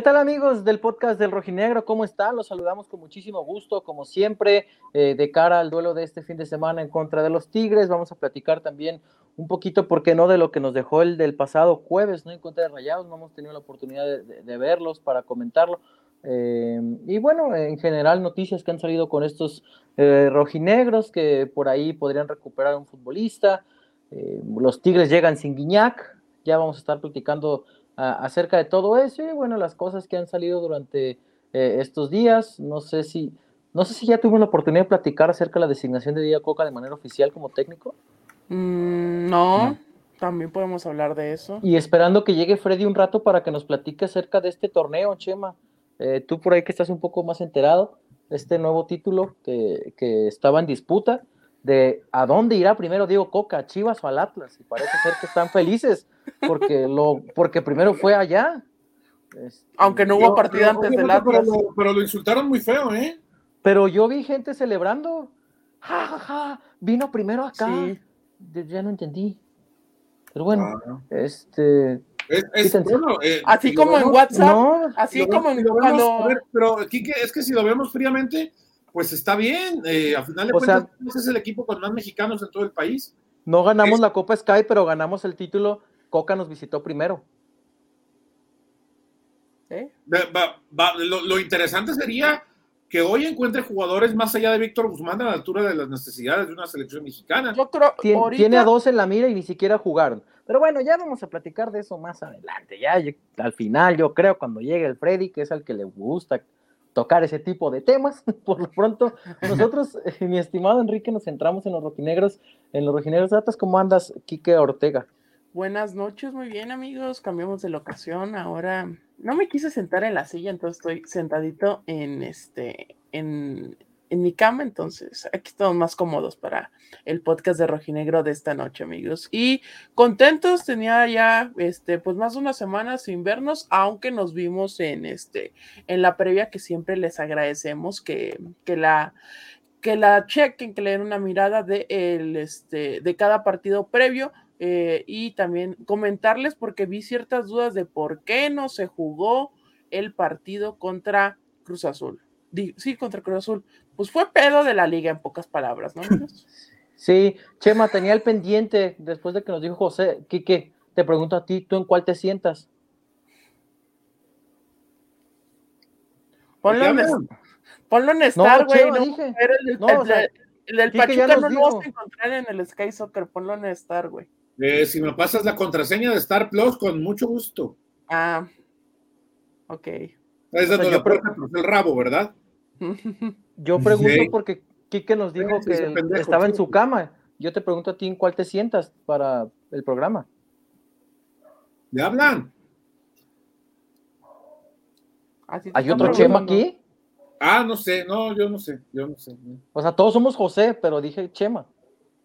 ¿Qué tal amigos del podcast del Rojinegro? ¿Cómo están? Los saludamos con muchísimo gusto, como siempre, eh, de cara al duelo de este fin de semana en contra de los Tigres. Vamos a platicar también un poquito, ¿por qué no?, de lo que nos dejó el del pasado jueves, ¿no? En contra de Rayados, no hemos tenido la oportunidad de, verlos para comentarlo. Eh, y bueno, en general, noticias que han salido con estos eh, rojinegros que por ahí podrían recuperar a un futbolista. los Tigres llegan sin Guiñac, ya vamos a estar platicando acerca de todo eso y bueno, las cosas que han salido durante eh, estos días. No sé si, no sé si ya tuvimos la oportunidad de platicar acerca de la designación de Díaz Coca de manera oficial como técnico. Mm, no, también podemos hablar de eso. Y esperando que llegue Freddy un rato para que nos platique acerca de este torneo, Chema. Eh, tú por ahí que estás un poco más enterado, este nuevo título que, que estaba en disputa de a dónde irá primero Diego Coca, a Chivas o al Atlas. Y parece ser que están felices porque, lo, porque primero fue allá. Este, Aunque no hubo partida antes del Atlas. Pero lo, insultaron muy feo, ¿eh? Pero yo vi gente celebrando. Ja, ja, ja, vino primero acá. Ya no entendí. Pero bueno, ah. este. Eh, así como en WhatsApp, así como en cuando... pero Kike, es que si lo vemos fríamente, pues está bien. Eh, a final de cuentas, es el equipo con más mexicanos en todo el país. No ganamos la Copa Sky, pero ganamos el título. Coca nos visitó primero. ¿Eh? lo, interesante sería que hoy encuentre jugadores más allá de Víctor Guzmán a la altura de las necesidades de una selección mexicana. tiene, a dos en la mira y ni siquiera jugaron. Pero bueno, ya vamos a platicar de eso más adelante. Ya al final, yo creo, cuando llegue el Freddy, que es al que le gusta tocar ese tipo de temas. Por lo pronto, nosotros, eh, mi estimado Enrique, nos centramos en los rojinegros, en los rojinegros datos. ¿Cómo andas, Quique Ortega? Buenas noches, muy bien amigos, cambiamos de locación. Ahora no me quise sentar en la silla, entonces estoy sentadito en este, en, en mi cama, entonces aquí estamos más cómodos para el podcast de Rojinegro de esta noche, amigos. Y contentos, tenía ya este, pues más de una semana sin vernos, aunque nos vimos en este, en la previa que siempre les agradecemos que, que la que la chequen, que le den una mirada de, el, este, de cada partido previo. Eh, y también comentarles porque vi ciertas dudas de por qué no se jugó el partido contra Cruz Azul. Sí, contra Cruz Azul pues fue pedo de la liga en pocas palabras, ¿no? Sí, Chema, tenía el pendiente después de que nos dijo José, Quique, te pregunto a ti, ¿tú en cuál te sientas? Ponlo en, ponlo en Star, güey. No. El, no, o sea, el, del Pachuca no lo vas a encontrar en el Sky Soccer, ponlo en Star, güey. Eh, si me pasas la contraseña de Star Plus, con mucho gusto. Ah, ok. Es donde o sea, el rabo, ¿verdad? Yo pregunto porque Kike nos dijo que estaba en su cama. Yo te pregunto a ti en cuál te sientas para el programa. ¿Le hablan? ¿Hay otro Chema aquí? Ah, no sé, no, yo no sé, yo no sé. O sea, todos somos José, pero dije Chema.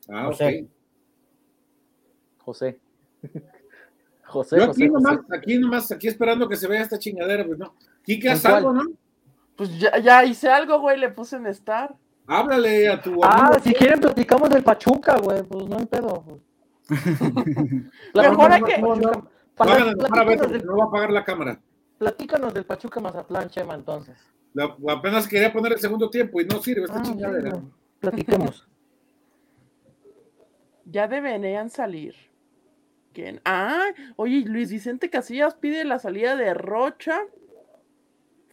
Ah, José. José. José, yo aquí nomás, aquí nomás, aquí esperando que se vea esta chingadera, pues no. Kike, haz algo, ¿no? Pues ya, ya hice algo, güey, le puse en Star. Háblale a tu Ah, si quieren platicamos del Pachuca, güey, pues no hay pedo. Mejor hay que... No, no, va a apagar la cámara. Platícanos del Pachuca Mazatlán, Chema, entonces. apenas quería poner el segundo tiempo y no sirve esta ah, chingadera. platiquemos. ya deberían salir. ¿Quién? Ah, oye, Luis Vicente Casillas pide la salida de Rocha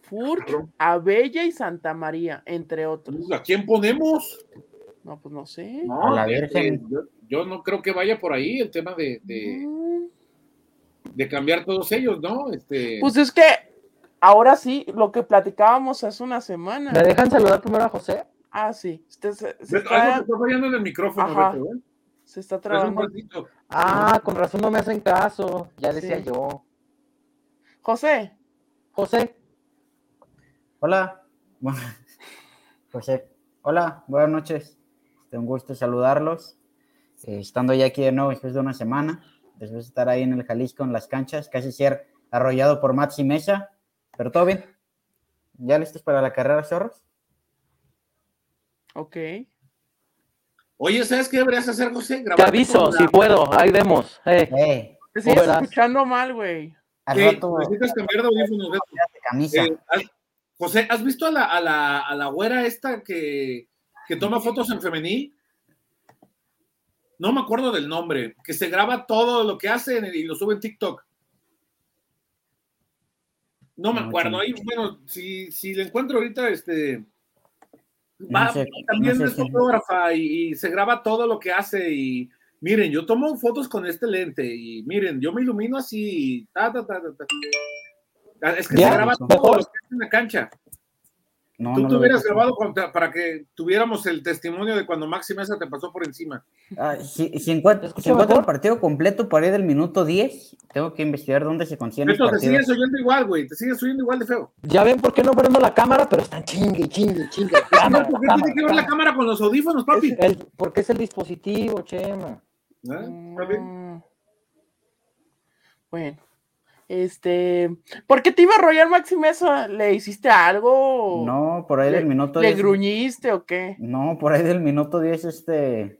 Furch, Abella y Santa María, entre otros. ¿A quién ponemos? No, pues no sé. a la Virgen. Yo, no creo que vaya por ahí el tema de, de, cambiar todos ellos, ¿no? Este... Pues es que ahora sí, lo que platicábamos hace una semana. ¿Me dejan saludar primero a José? Ah, sí. se, se está... fallando en el micrófono, ¿eh? Se está trabajando. Ah, con razón no me hacen caso. Ya decía yo. José. José. Hola, José. Hola, buenas noches. Es un gusto saludarlos. Eh, estando ya aquí de nuevo después de una semana, después de estar ahí en el Jalisco, en las canchas, casi ser arrollado por Maxi Mesa, pero todo bien. ¿Ya listos para la carrera, zorros? Ok. Oye, ¿sabes qué deberías hacer, José? Te aviso, si puedo, ahí vemos. Eh. eh. Te escuchando mal, güey. Rato, necesitas cambiar de audífonos, camisa. Eh, ¿has- José, ¿has visto a la, a la, a la güera esta que, que toma fotos en femenil? No me acuerdo del nombre, que se graba todo lo que hace y lo sube en TikTok. No me acuerdo. Ahí, bueno, si, si le encuentro ahorita, este. No Va, sé, también no sé es fotógrafa y, y se graba todo lo que hace. Y miren, yo tomo fotos con este lente y miren, yo me ilumino así. y ta, ta, ta, ta, ta. Ah, Es que Ya, se graba todo lo que hace en la cancha. No, Tú no te hubieras grabado contra- para que tuviéramos el testimonio de cuando Maxi Mesa te pasó por encima. Ah, si, si encuentro, el partido completo por ahí del minuto 10, tengo que investigar dónde se consiguen Beto, te sigues oyendo igual, güey. Te sigues oyendo igual de feo. Ya ven por qué no prendo la cámara, pero están chingue, chingue, chingue. Cámara, ¿Por qué cámara, tiene que ver la cámara. con los audífonos, papi? Es el- porque es el dispositivo, Chema. ¿Ah? ¿Está bien? Mm. Bueno, este, ¿por qué te iba a arrollar Maxi Mesa? ¿Le hiciste algo? No, por ahí ¿Le, del minuto le 10. gruñiste o qué? No, por ahí del minuto 10, este.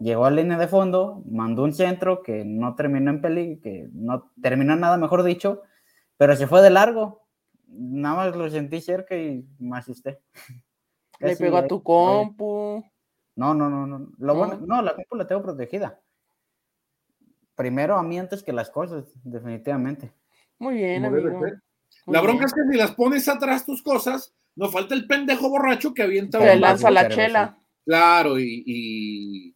Llegó a línea de fondo, mandó un centro que no terminó en peli, que no terminó en nada, mejor dicho, pero se fue de largo. Nada más lo sentí cerca y me asusté. Le Casi pegó a tu compu. No, no, no, no. Lo ¿No? bueno- no, la compu la tengo protegida. Primero a mí antes que las cosas, definitivamente. Muy bien, amigo. La bronca bien. es que si las pones atrás tus cosas, no falta el pendejo borracho que avienta Que lanza la chela. Claro, y, y-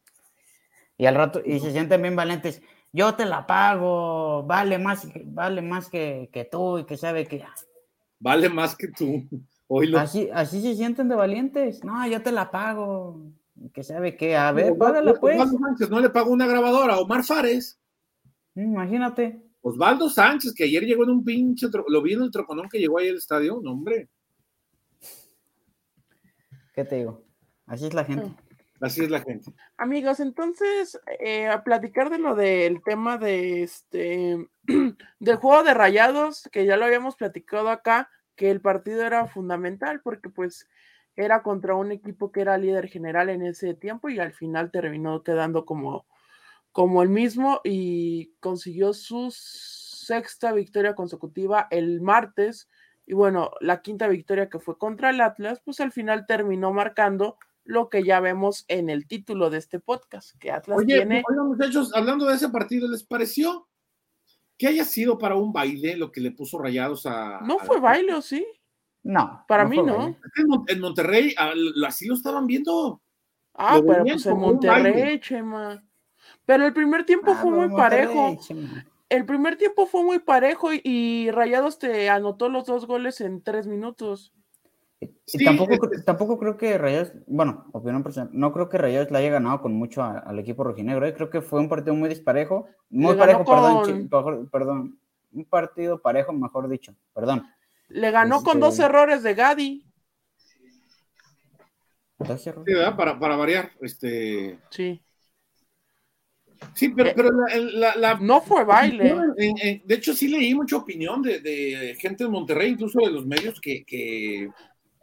Y al rato, y se sienten bien valientes. Yo te la pago, vale más, que- vale más que, que tú y que sabe que. vale más que tú. Así, así se sienten de valientes. No, yo te la pago. Que sabe que, a ver, págala pues. No le pagó una grabadora a Omar Fares. Imagínate. Osvaldo Sánchez, que ayer llegó en un pinche, tro- lo vi en el troconón que llegó ahí al estadio, no, hombre, ¿Qué te digo? Así es la gente. así es la gente. Amigos, entonces, eh, a platicar de lo del tema de este del juego de rayados, que ya lo habíamos platicado acá, que el partido era fundamental porque pues era contra un equipo que era líder general en ese tiempo y al final terminó quedando como, como el mismo y consiguió su sexta victoria consecutiva el martes. Y bueno, la quinta victoria que fue contra el Atlas, pues al final terminó marcando lo que ya vemos en el título de este podcast, que Atlas Oye, tiene. oigan, muchachos, hablando de ese partido, ¿les pareció que haya sido para un baile lo que le puso rayados a. No a- fue baile, ¿o sí? No. Para no mí no. En Mon- en Monterrey así lo estaban viendo. Ah, Lo pero pues en como un baile. Monterrey, Chema. Pero el primer tiempo Ah, fue muy parejo. El primer tiempo fue muy parejo y, y Rayados te anotó los dos goles en tres minutos. Y tampoco, es- tampoco creo que Rayos, bueno, opinión personal, no creo que Rayos le haya ganado con mucho a- al equipo rojinegro. eh, Creo que fue un partido muy disparejo. Muy Le parejo, perdón, perdón. Un partido parejo, mejor dicho. Perdón. Le ganó con dos errores de Gadi. Dos errores. Sí, ¿verdad? Para, para variar. Este... Sí. Sí, pero, Eh, pero la, la- la- No fue baile. en- en- de hecho, sí leí mucha opinión de, de gente en Monterrey, incluso de los medios, que, que,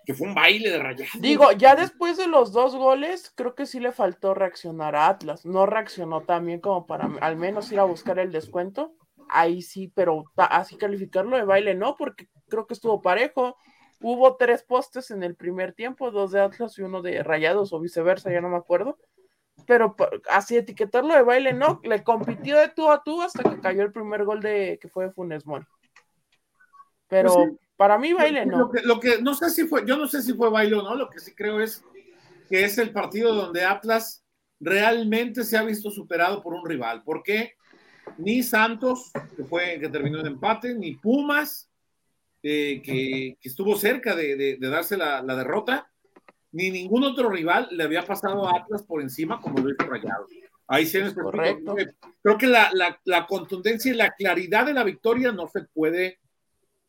que fue un baile de rayados. Digo, ya después de los dos goles, creo que sí le faltó reaccionar a Atlas. No reaccionó tan bien como para al menos ir a buscar el descuento. Ahí sí, pero así calificarlo de baile no, porque creo que estuvo parejo. Hubo tres postes en el primer tiempo, dos de Atlas y uno de Rayados o viceversa, ya no me acuerdo. Pero así etiquetarlo de baile no, le compitió de tú a tú hasta que cayó el primer gol de que fue de Funes Mori. Pero Pues sí. para mí baile Lo no. que, lo que no sé si fue, yo no sé si fue baile o no, lo que sí creo es que es el partido donde Atlas realmente se ha visto superado por un rival. ¿Por qué? Ni Santos, que fue que terminó en empate, ni Pumas, eh, que, que estuvo cerca de, de- de darse la, la derrota, ni ningún otro rival le había pasado a Atlas por encima como lo hizo Rayados. Ahí sí en este Correcto. Creo que la, la- la contundencia y la claridad de la victoria no se puede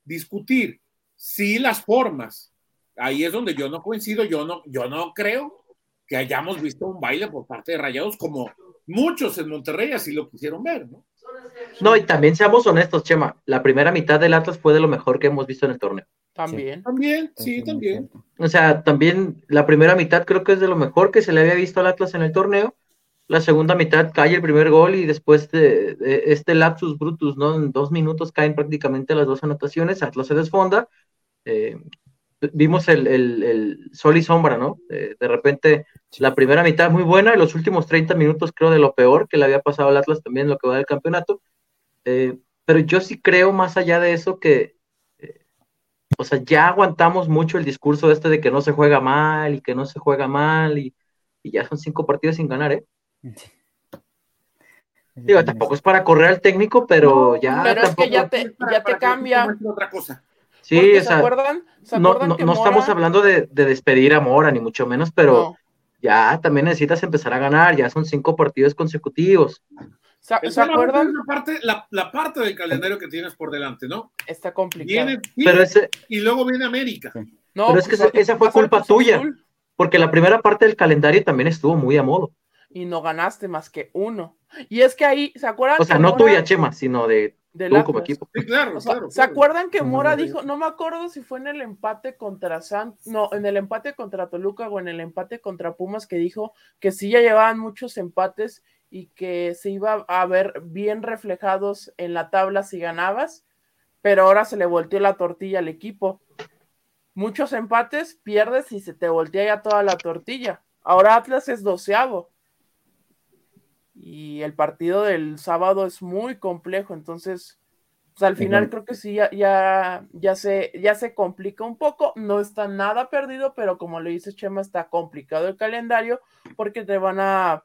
discutir. Sí las formas. Ahí es donde yo no coincido, yo no, yo no creo que hayamos visto un baile por parte de Rayados como muchos en Monterrey así lo quisieron ver, ¿no? No, y también seamos honestos, Chema. La primera mitad del Atlas fue de lo mejor que hemos visto en el torneo. También. También, sí, también. O sea, también la primera mitad creo que es de lo mejor que se le había visto al Atlas en el torneo. la segunda mitad cae el primer gol y después de, este lapsus brutus, ¿no? En dos minutos caen prácticamente las dos anotaciones, Atlas se desfonda. Eh, vimos el, sol y sombra, ¿no? de repente la primera mitad muy buena y los últimos 30 minutos creo de lo peor que le había pasado al Atlas también lo que va del campeonato. Eh, pero yo sí creo más allá de eso que, eh, o sea, ya aguantamos mucho el discurso este de que no se juega mal y que no se juega mal y, y ya son cinco partidos sin ganar, ¿eh? Digo, tampoco es para correr al técnico, pero ya. Pero es que ya te, ya te cambia. Otra cosa. Sí, o sea, ¿se acuerdan? no, no, estamos hablando de, despedir a Mora, ni mucho menos, pero ya también necesitas empezar a ganar, ya son cinco partidos consecutivos. ¿Se, acuerdan? La parte, la, parte del calendario que tienes por delante, ¿no? Está complicado. pero ese, y luego viene América. No, pero es que pues, esa, fue culpa tuya, porque la primera parte del calendario también estuvo muy a modo. Y no ganaste más que uno. Y es que ahí, ¿se acuerdan? O sea, no tuya, Chema, sino de del como equipo. Sí, claro, claro, ¿Se acuerdan que Mora dijo, no me acuerdo si fue en el empate contra San, no, en el empate contra Toluca o en el empate contra Pumas que dijo que sí ya llevaban muchos empates y que se iba a ver bien reflejados en la tabla si ganabas, pero ahora se le volteó la tortilla al equipo. Muchos empates, pierdes y se te voltea ya toda la tortilla. Ahora Atlas es doceavo y el partido del sábado es muy complejo, entonces, pues al final creo que sí, ya, ya, ya, se, ya se complica un poco, no está nada perdido, pero como le dice Chema, está complicado el calendario porque te van a...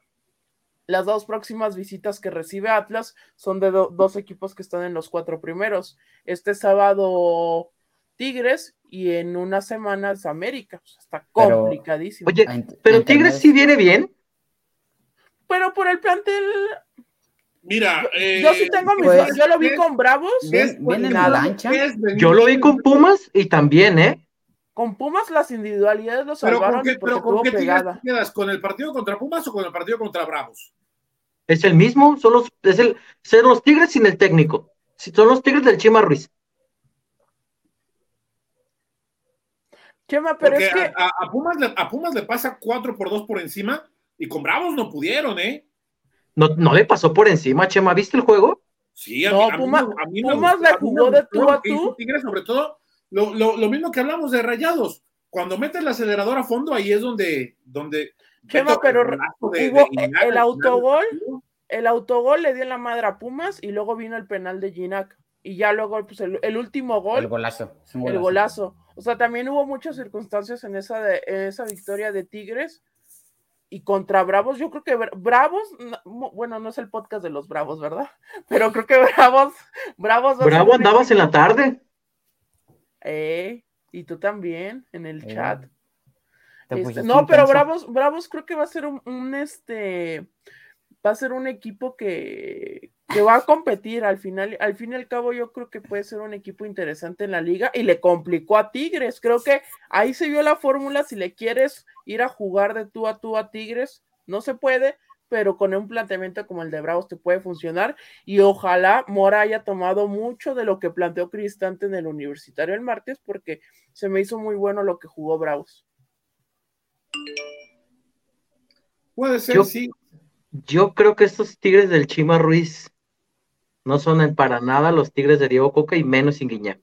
Las dos próximas visitas que recibe Atlas son de dos equipos que están en los cuatro primeros. Este sábado Tigres y en unas semanas América. está complicadísimo. Oye, pero Tigres sí viene bien pero por el plantel. Mira, yo sí tengo mis. Pues, yo lo vi con Bravos. Viene en la lancha. Yo lo vi con Pumas y también, ¿eh? Con Pumas las individualidades lo salvaron. Pero con qué, pero quedas? ¿Con el partido contra Pumas o con el partido contra Bravos? Es el mismo, son los, es el, son los Tigres sin el técnico. Son los Tigres del Chema Ruiz. Chema, pero es que. A, Pumas le, a Pumas le pasa 4 por 2 por encima y con Bravos no pudieron, ¿eh? No, no le pasó por encima, Chema. ¿Viste el juego? Sí, a mí, Pumas, Pumas le jugó de tú a tú. sobre todo, lo, lo, lo, mismo que hablamos de Rayados. Cuando metes el acelerador a fondo, ahí es donde. donde Chema, pero el autogol. El autogol le dio en la madre a Pumas y luego vino el penal de Ginac. Y ya luego, pues el, último gol. El golazo, El golazo. O sea, también hubo muchas circunstancias en esa, de, esa victoria de Tigres y contra Bravos, yo creo que Bravos, bueno, no es el podcast de los Bravos, ¿verdad? Pero creo que Bravos, Bravos. Bravo andabas en la tarde. Eh, y tú también en el eh, chat. Este, no, pero Bravos, Bravos creo que va a ser un, este, va a ser un equipo que, que va a competir al final, al fin y al cabo yo creo que puede ser un equipo interesante en la liga y le complicó a Tigres, creo que ahí se vio la fórmula, si le quieres ir a jugar de tú a tú a Tigres, no se puede, pero con un planteamiento como el de Bravos te puede funcionar y ojalá Mora haya tomado mucho de lo que planteó Cristante en el universitario el martes porque se me hizo muy bueno lo que jugó Bravos. Puede ser, sí. Yo creo que estos Tigres del Chima Ruiz no son para nada los Tigres de Diego Coca y menos sin Guiñac.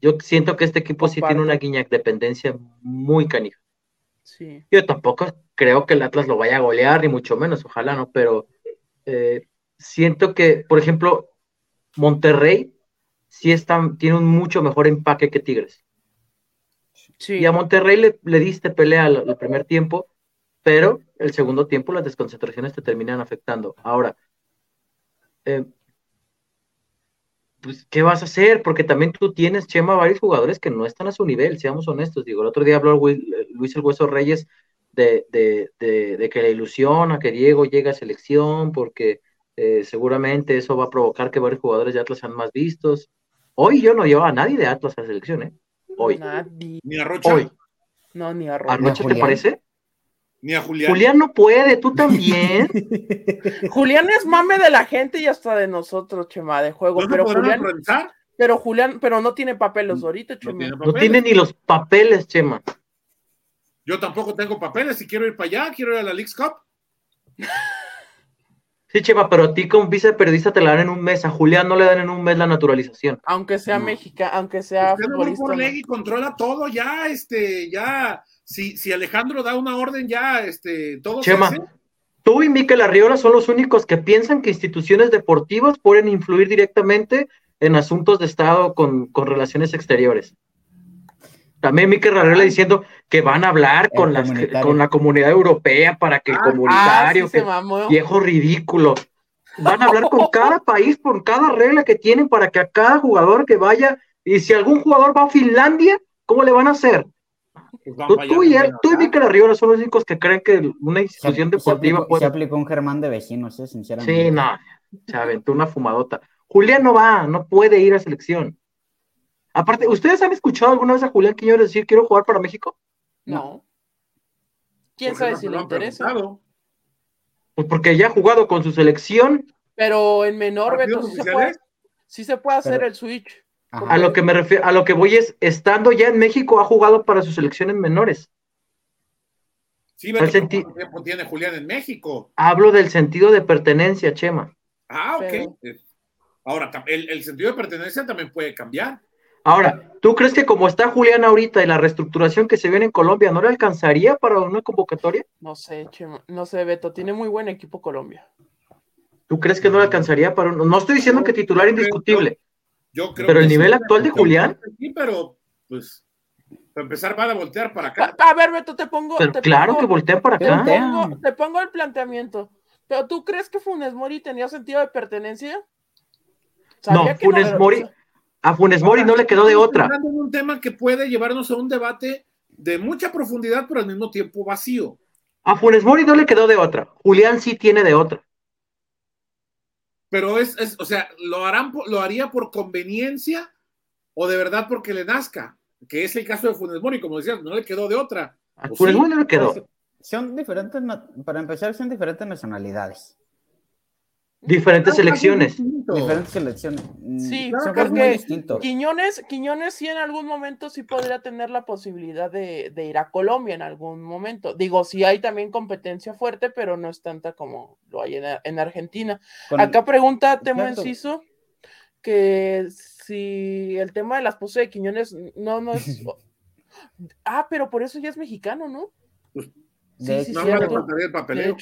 Yo siento que este equipo sí tiene una Guiñac dependencia muy canija. Yo tampoco creo que el Atlas lo vaya a golear, ni mucho menos, ojalá no, pero eh, siento que, por ejemplo, Monterrey sí está, tiene un mucho mejor empaque que Tigres. Y a Monterrey le, le diste pelea el, primer tiempo, pero el segundo tiempo las desconcentraciones te terminan afectando. Ahora, eh, pues, ¿qué vas a hacer? Porque también tú tienes, Chema, varios jugadores que no están a su nivel, seamos honestos. Digo, el otro día habló Luis el Hueso Reyes de, que la ilusión a que Diego llegue a selección, porque eh, seguramente eso va a provocar que varios jugadores de Atlas sean más vistos. Hoy yo no llevo a nadie de Atlas a selección, ¿eh? Hoy. Ni a Rocha. Hoy. No, ni a Rocha. ¿A Rocha te parece? Ni a Julián. Julián no puede, tú también. Julián es mame de la gente y hasta de nosotros, Chema, de juego. pero Julián, pero Julián, pero no tiene papeles ahorita, Chema. No tiene, ni los papeles, Chema. Yo tampoco tengo papeles y quiero ir para allá, quiero ir a la League's Cup. Sí, Chema, pero a ti como viceperiodista te la dan en un mes, a Julián no le dan en un mes la naturalización. Aunque sea No. mexicano, aunque sea Usted futbolista. no. y controla todo, ya, este, ya, si, si Alejandro da una orden, ya, este, todo Chema, se hace. Tú y Miquel Arriola son los únicos que piensan que instituciones deportivas pueden influir directamente en asuntos de Estado con, con relaciones exteriores. También Miquel Arriola diciendo que van a hablar con, las, con la comunidad europea para que el Ah, Ah, comunitario, sí se que viejo ridículo. Van a hablar con cada país por cada regla que tienen para que a cada jugador que vaya, y si algún jugador va a Finlandia, ¿cómo le van a hacer? Pues van Tú, y él, tú y. Miquel Arriola son los únicos que creen que una Se, institución se deportiva aplicó, puede se aplicó un Germán de vecinos, eh, sinceramente. Sí, no, se aventó una fumadota. Julián no va, no puede ir a selección. Aparte, ¿ustedes han escuchado alguna vez a Julián Quiñones decir quiero jugar para México? No. ¿Quién sabe si le interesa? preguntado. Pues porque ya ha jugado con su selección. Pero en menor, Beto, ¿Partidos sí se puede, oficiales? sí se puede hacer Pero- el switch. A lo que me refiero, a lo que voy es, estando ya en México, ha jugado para sus selecciones menores. Sí, pero Al senti- ¿cuánto tiempo tiene Julián en México? Hablo del sentido de pertenencia, Chema. Ah, ok. Pero- Ahora, el sentido de pertenencia también puede cambiar. Ahora, ¿tú crees que como está Julián ahorita y la reestructuración que se viene en Colombia, no le alcanzaría para una convocatoria? No sé, Chema, no sé, Beto, tiene muy buen equipo Colombia. ¿Tú crees que no le alcanzaría para un... No estoy diciendo que titular indiscutible, Yo creo pero el sí. nivel actual de Julián, Sí, pero pues para empezar van a voltear para acá. a ver, Beto, te pongo. pero te claro pongo- que voltean para te acá. pongo, te pongo el planteamiento. ¿Pero tú crees que Funes Mori tenía sentido de pertenencia? Sabía No, Funes Mori, a Funes Mori no le quedó de Estamos otra. en un tema que puede llevarnos a un debate de mucha profundidad, pero al mismo tiempo vacío. A Funes Mori no le quedó de otra. Julián sí tiene de otra. Pero es, es o sea, lo harán, por- lo haría por conveniencia o de verdad porque le nazca, que es el caso de Funes Mori, como decías, no le quedó de otra. A Funes sí. Mori no le quedó. Pues, son diferentes, para empezar, son diferentes nacionalidades, Diferentes selecciones. diferentes selecciones. Mm, Sí, claro son que. Quiñones, Quiñones sí en algún momento sí podría tener la posibilidad de, de ir a Colombia en algún momento. Digo, sí hay también competencia fuerte, pero no es tanta como lo hay en, en Argentina. Con- Acá pregunta Temo. Enciso que si el tema de las poses de Quiñones no, no es... Ah, pero por eso ya es mexicano, ¿no? de sí, No, sí, no faltaría el De papeleo.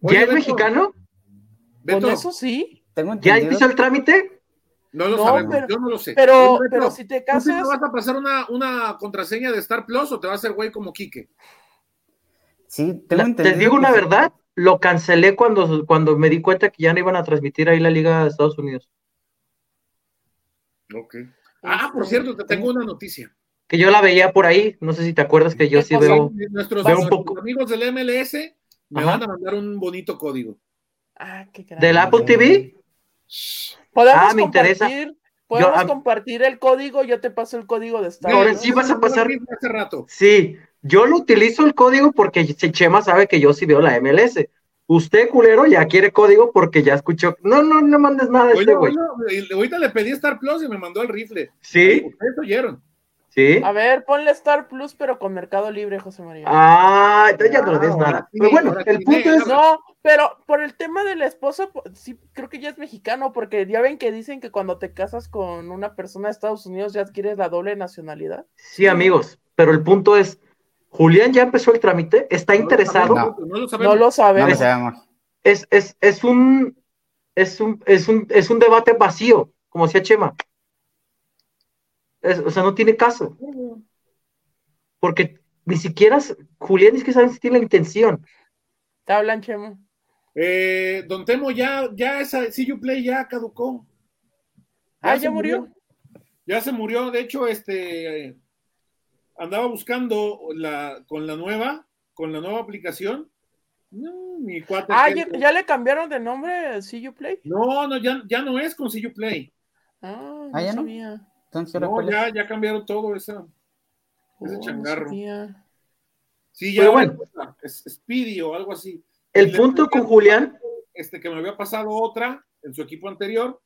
Oye, ¿Ya es Beto, mexicano? Beto, con eso sí, tengo ¿Ya hizo el trámite? no lo No, sabemos, pero- yo no lo sé. pero, Beto, pero si te ¿tú casas... te vas a pasar una, una contraseña de Star Plus o te va a hacer güey como Quique? sí, tengo La- entendido Te digo una verdad, lo cancelé cuando, cuando me di cuenta que ya no iban a transmitir ahí la Liga de Estados Unidos. Ok. Ah, por Este, cierto, te tengo una noticia. Que yo la veía por ahí, no sé si te acuerdas que yo ¿Qué sí veo. Nuestros, veo un nuestros poco- amigos del MLS me Ajá. van a mandar un bonito código. Ah, qué ¿Del. Apple TV? Podemos Ah, me interesa. compartir, podemos Yo, ah, compartir el código, yo te paso el código de Star. Ahora ¿no? sí vas a pasar- Hace rato. Sí, yo lo utilizo el código porque Chema sabe que yo sí veo la MLS. Usted, culero, ya quiere código porque ya escuchó. No, no, no mandes nada a este güey. ahorita le pedí Star Plus y me mandó el rifle. Sí, Ustedes oyeron. sí. A ver, ponle Star Plus, pero con Mercado Libre, José María. Ah, entonces ya no le des Ah, nada. Pero bueno, el punto es. No, pero por el tema de la esposa, po- sí, creo que ya es mexicano, porque ya ven que dicen que cuando te casas con una persona de Estados Unidos ya adquieres la doble nacionalidad. Sí, amigos, pero el punto es. Julián ya empezó el trámite, está No lo interesado. sabemos, No lo No sabemos. No lo sabemos. Es, es, es un. Es un, es un, es un debate vacío, como decía Chema. Es- o sea, no tiene caso. Porque ni siquiera Julián ni siquiera sabe si tiene la intención. Te hablan, Chemo. Eh, don Temo, ya, ya esa See You Play ya caducó. Ah, ¿ya murió? Ya se murió. De hecho, este eh, andaba buscando la con la nueva, con la nueva aplicación. No, mi cuate. Ah, ya, ya le cambiaron de nombre See You Play. No, no, ya, ya no es con See You Play. Ah, Ah, no ¿ya no? sabía. Entonces, ¿ahora No, es? ya, ya cambiaron todo esa, ese Oh, no changarro. sabía. Sí, ya bueno. es otra, es Speedy o algo así. El punto con Julián, este que me había pasado otra en su equipo anterior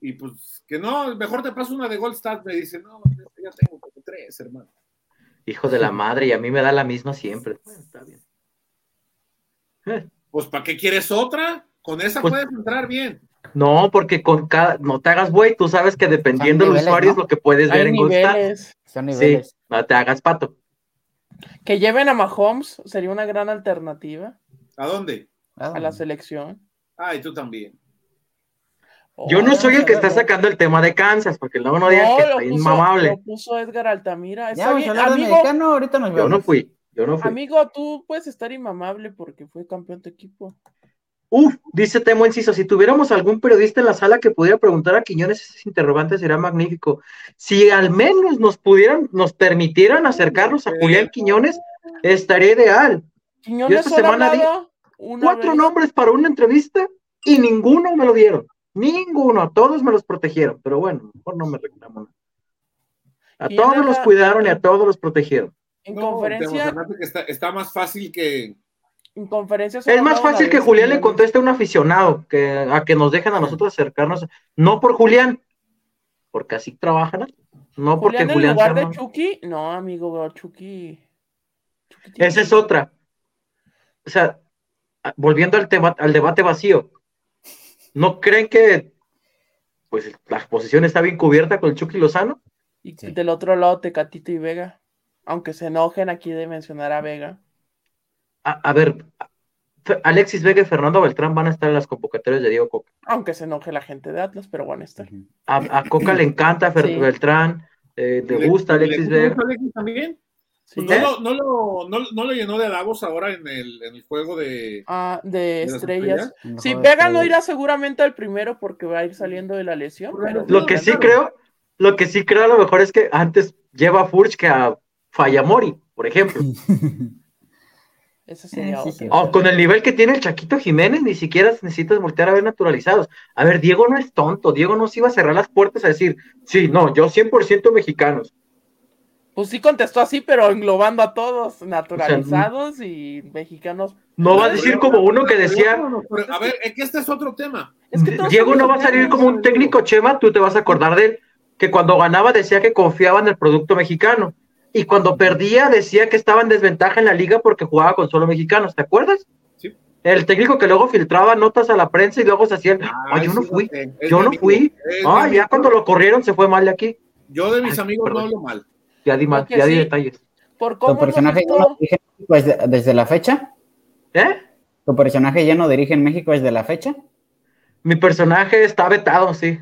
y pues que no, mejor te paso una de Gold Star, me dice, no, ya tengo como tres, hermano. hijo de la madre, y a mí me da la misma siempre. Bueno, está bien. Eh, Pues ¿para qué quieres otra? Con esa Pues- puedes entrar bien. No, porque con cada, no te hagas güey, tú sabes que dependiendo del niveles, usuario es lo que puedes ver en niveles. Son Sí, niveles. no te hagas pato. Que lleven a Mahomes sería una gran alternativa ¿A dónde? Ah, a la selección. Ah, y tú también. Yo no soy el que está sacando el tema de Kansas, porque luego no digan No, que está inmamable. lo puso Edgar Altamira. Ya Está vamos a bien, hablar de amigo, mexicano, ahorita nos Yo no fui, yo no fui. amigo, tú puedes estar inmamable porque fue campeón tu equipo. Uf, dice Temo Enciso, si tuviéramos algún periodista en la sala que pudiera preguntar a Quiñones esos interrogantes sería magnífico. Si al menos nos pudieran, nos permitieran acercarnos a Julián Quiñones, estaría ideal. Quiñones esta semana una Cuatro vez. nombres para una entrevista y ninguno me lo dieron. Ninguno, todos me los protegieron, pero bueno, mejor no me reclamo. A ¿Quién todos los cuidaron y a todos los protegieron. En No, conferencia, que está, está más fácil que. en conferencia Es más fácil que Julián le conteste a un aficionado que a que nos dejen a nosotros acercarnos. No por Julián, porque así trabajan. No porque Julián en Julián lugar de. Chucky, no, amigo, Chucky. Chucky tiene- Esa es otra. O sea, a- volviendo al tema, al debate vacío. ¿No creen que pues la posición está bien cubierta con el Chucky Lozano? Y Sí. del otro lado, Tecatito y Vega. Aunque se enojen aquí de mencionar a Vega. A, a ver, Alexis Vega y Fernando Beltrán van a estar en las convocatorias de Diego Coca. Aunque se enoje la gente de Atlas, pero bueno, está. Ujú. A, a Coca le encanta Fer- Sí. Beltrán, eh, ¿Le- gusta le Alexis Vega. Alexis también? Sí. No, lo, no, lo, no, no lo llenó de halagos ahora en el, en el juego de. Ah, de las estrellas. Un Sí, Vega no estrellas. irá seguramente al primero porque va a ir saliendo de la lesión, pero Lo que sí creo, lo que sí creo a lo mejor es que antes lleva a Furch que a Fallamori, por ejemplo. esa sería Sí, otra. sí. O con el nivel que tiene el Chaquito Jiménez, ni siquiera necesitas voltear a ver naturalizados. A ver, Diego no es tonto, Diego no se iba a cerrar las puertas a decir, sí, no, yo 100% mexicanos. Pues sí contestó así, pero englobando a todos, naturalizados y mexicanos. No va a decir como uno que decía, a ver, es que este es otro tema. Es que Diego no va a salir como un técnico Chema, tú te vas a acordar de él, que cuando ganaba decía que confiaba en el producto mexicano. Y cuando perdía decía que estaba en desventaja en la liga porque jugaba con solo mexicanos, ¿te acuerdas? Sí. El técnico que luego filtraba notas a la prensa y luego se hacía, ay, yo no fui, yo no fui. Ah, ya cuando lo corrieron se fue mal de aquí. Yo de mis Ay, amigos no hablo mal. Ya di, más, que ya di sí. detalles. Por ¿Tu personaje ya no dirige en México desde, desde la fecha? ¿Eh? ¿Tu personaje ya no dirige en México desde la fecha? Mi personaje está vetado, sí.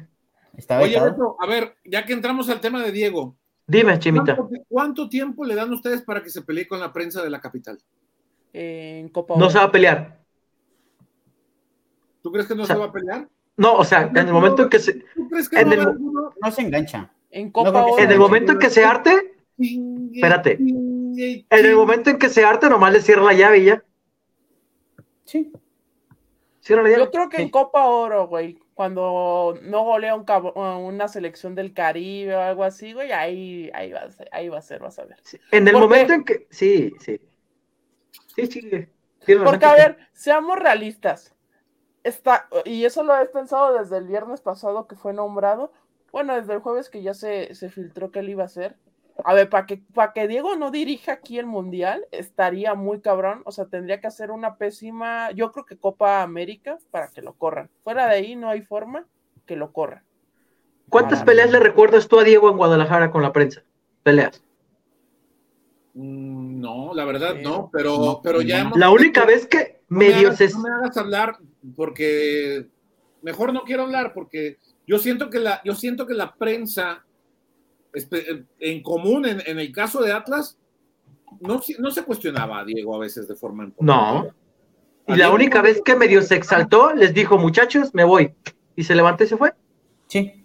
¿Está Oye, vetado? Beto, a ver, ya que entramos al tema de Diego, Dime, Chimita. ¿cuánto, cuánto tiempo le dan ustedes para que se pelee con la prensa de la capital? en Copa No se va a pelear. ¿Tú crees que no O sea, se va a pelear? No, o sea, en el momento en que se, ¿Tú crees que en no el? No se engancha. En Copa Oro. en el momento en que se arte, Espérate. en el momento en que se arte, nomás le cierra la llave y ya. Sí. Cierra la llave. Yo creo que en Sí. Copa Oro, güey, cuando no golea un cabo- una selección del Caribe o algo así, güey, ahí, ahí, va, a ser, ahí va a ser, vas a ver. Sí, En el ¿Por momento qué? en que. Sí, sí. Sí, sí. razón Porque, que a sí. ver, seamos realistas. Está, y eso lo he pensado desde el viernes pasado que fue nombrado. Bueno, desde el jueves que ya se, se filtró que él iba a hacer. A ver, para que, para que Diego no dirija aquí el Mundial, estaría muy cabrón. O sea, tendría que hacer una pésima, yo creo que Copa América para que lo corran. Fuera de ahí no hay forma que lo corran. ¿Cuántas Maravilla. peleas le recuerdas tú a Diego en Guadalajara con la prensa? Peleas. Mm, No, la verdad no, pero, No, pero ya no. hemos- La única vez que no me medio hagas- se. no me hagas hablar porque mejor no quiero hablar porque yo siento que la, yo siento que la prensa espe- en común, en, en el caso de Atlas, no, se- no se cuestionaba a Diego a veces de forma No. Y A la Diego única vez que medio se exaltó, les dijo, muchachos, me voy. Y se levantó y se fue. Sí.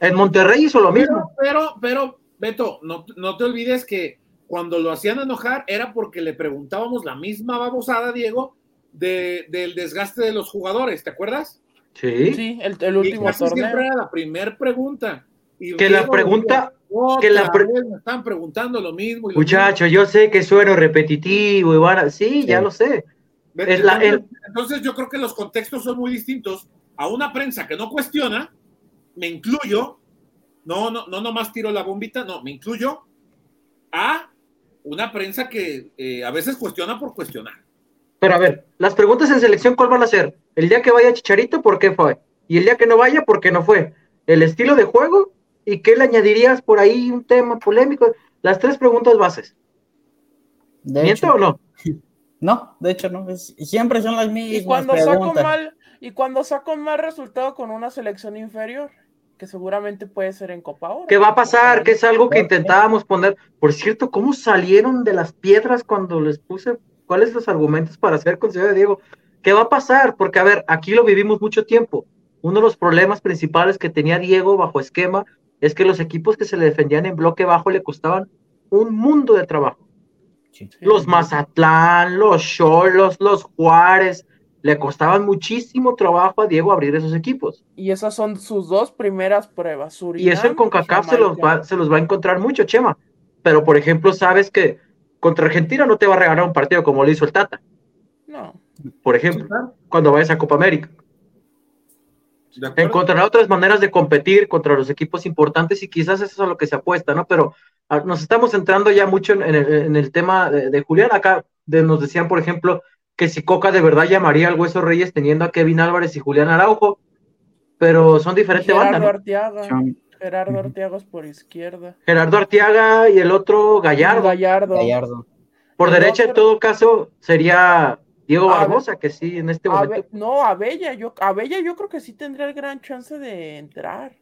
En Monterrey hizo lo mismo. Pero, pero, Beto, no, no te olvides que cuando lo hacían enojar era porque le preguntábamos la misma babosada a Diego de- del desgaste de los jugadores, ¿te acuerdas? Sí. Sí, el, el Y último casi siempre era la primera pregunta. Y Que la pregunta- que la "Otra pre- vez me están preguntando lo mismo. lo Muchachos, yo sé que sueno repetitivo y van a... Sí, ya Sí. lo sé. mismo". es la- entonces, entonces yo creo que los contextos son muy distintos a una prensa que no cuestiona, me incluyo, no, no, no nomás tiro la bombita, no, me incluyo a una prensa que eh, a veces cuestiona por cuestionar. Pero a ver, las preguntas en selección, ¿cuál van a ser? El día que vaya Chicharito, ¿por qué fue? Y el día que no vaya, ¿por qué no fue? El estilo de juego y qué le añadirías por ahí un tema polémico. Las tres preguntas bases. De ¿Miento hecho, o no? no, de hecho no. es- siempre son las mismas Y cuando saco preguntas. mal, y cuando saco mal resultado con una selección inferior, que seguramente puede ser en Copa Oro. ¿Qué va a pasar? Que es algo que intentábamos poner. Por cierto, ¿cómo salieron de las piedras cuando les puse cuáles los argumentos para ser consejero de Diego? ¿Qué va a pasar? Porque, a ver, aquí lo vivimos mucho tiempo. Uno de los problemas principales que tenía Diego bajo esquema es que los equipos que se le defendían en bloque bajo le costaban un mundo de trabajo. Sí. Sí. Los Mazatlán, los Cholos, los Juárez, le costaban muchísimo trabajo a Diego abrir esos equipos. Y esas son sus dos primeras pruebas. Y eso en Surinam CONCACAF se los, va, se los va a encontrar mucho, Chema. Pero, por ejemplo, sabes que contra Argentina no te va a regalar un partido como lo hizo el Tata, No. Por ejemplo, cuando vayas a Copa América. Encontrará otras maneras de competir contra los equipos importantes y quizás eso es a lo que se apuesta, ¿no? Pero ah, nos estamos centrando ya mucho en, en el, en el tema de, de Julián. Acá de- nos decían, por ejemplo, que si Coca de verdad llamaría al Hueso Reyes teniendo a Kevin Álvarez y Julián Araujo, pero son diferentes Gerardo bandas, ¿no? Arteaga. Gerardo. Arteaga es por izquierda. Gerardo Arteaga y el otro Gallardo. Gallardo. Gallardo. Por El derecha, en todo caso, sería Diego. Barbosa, que sí, en este Abe- momento. no, Abella, yo, Abella yo creo que sí tendría el gran chance de entrar.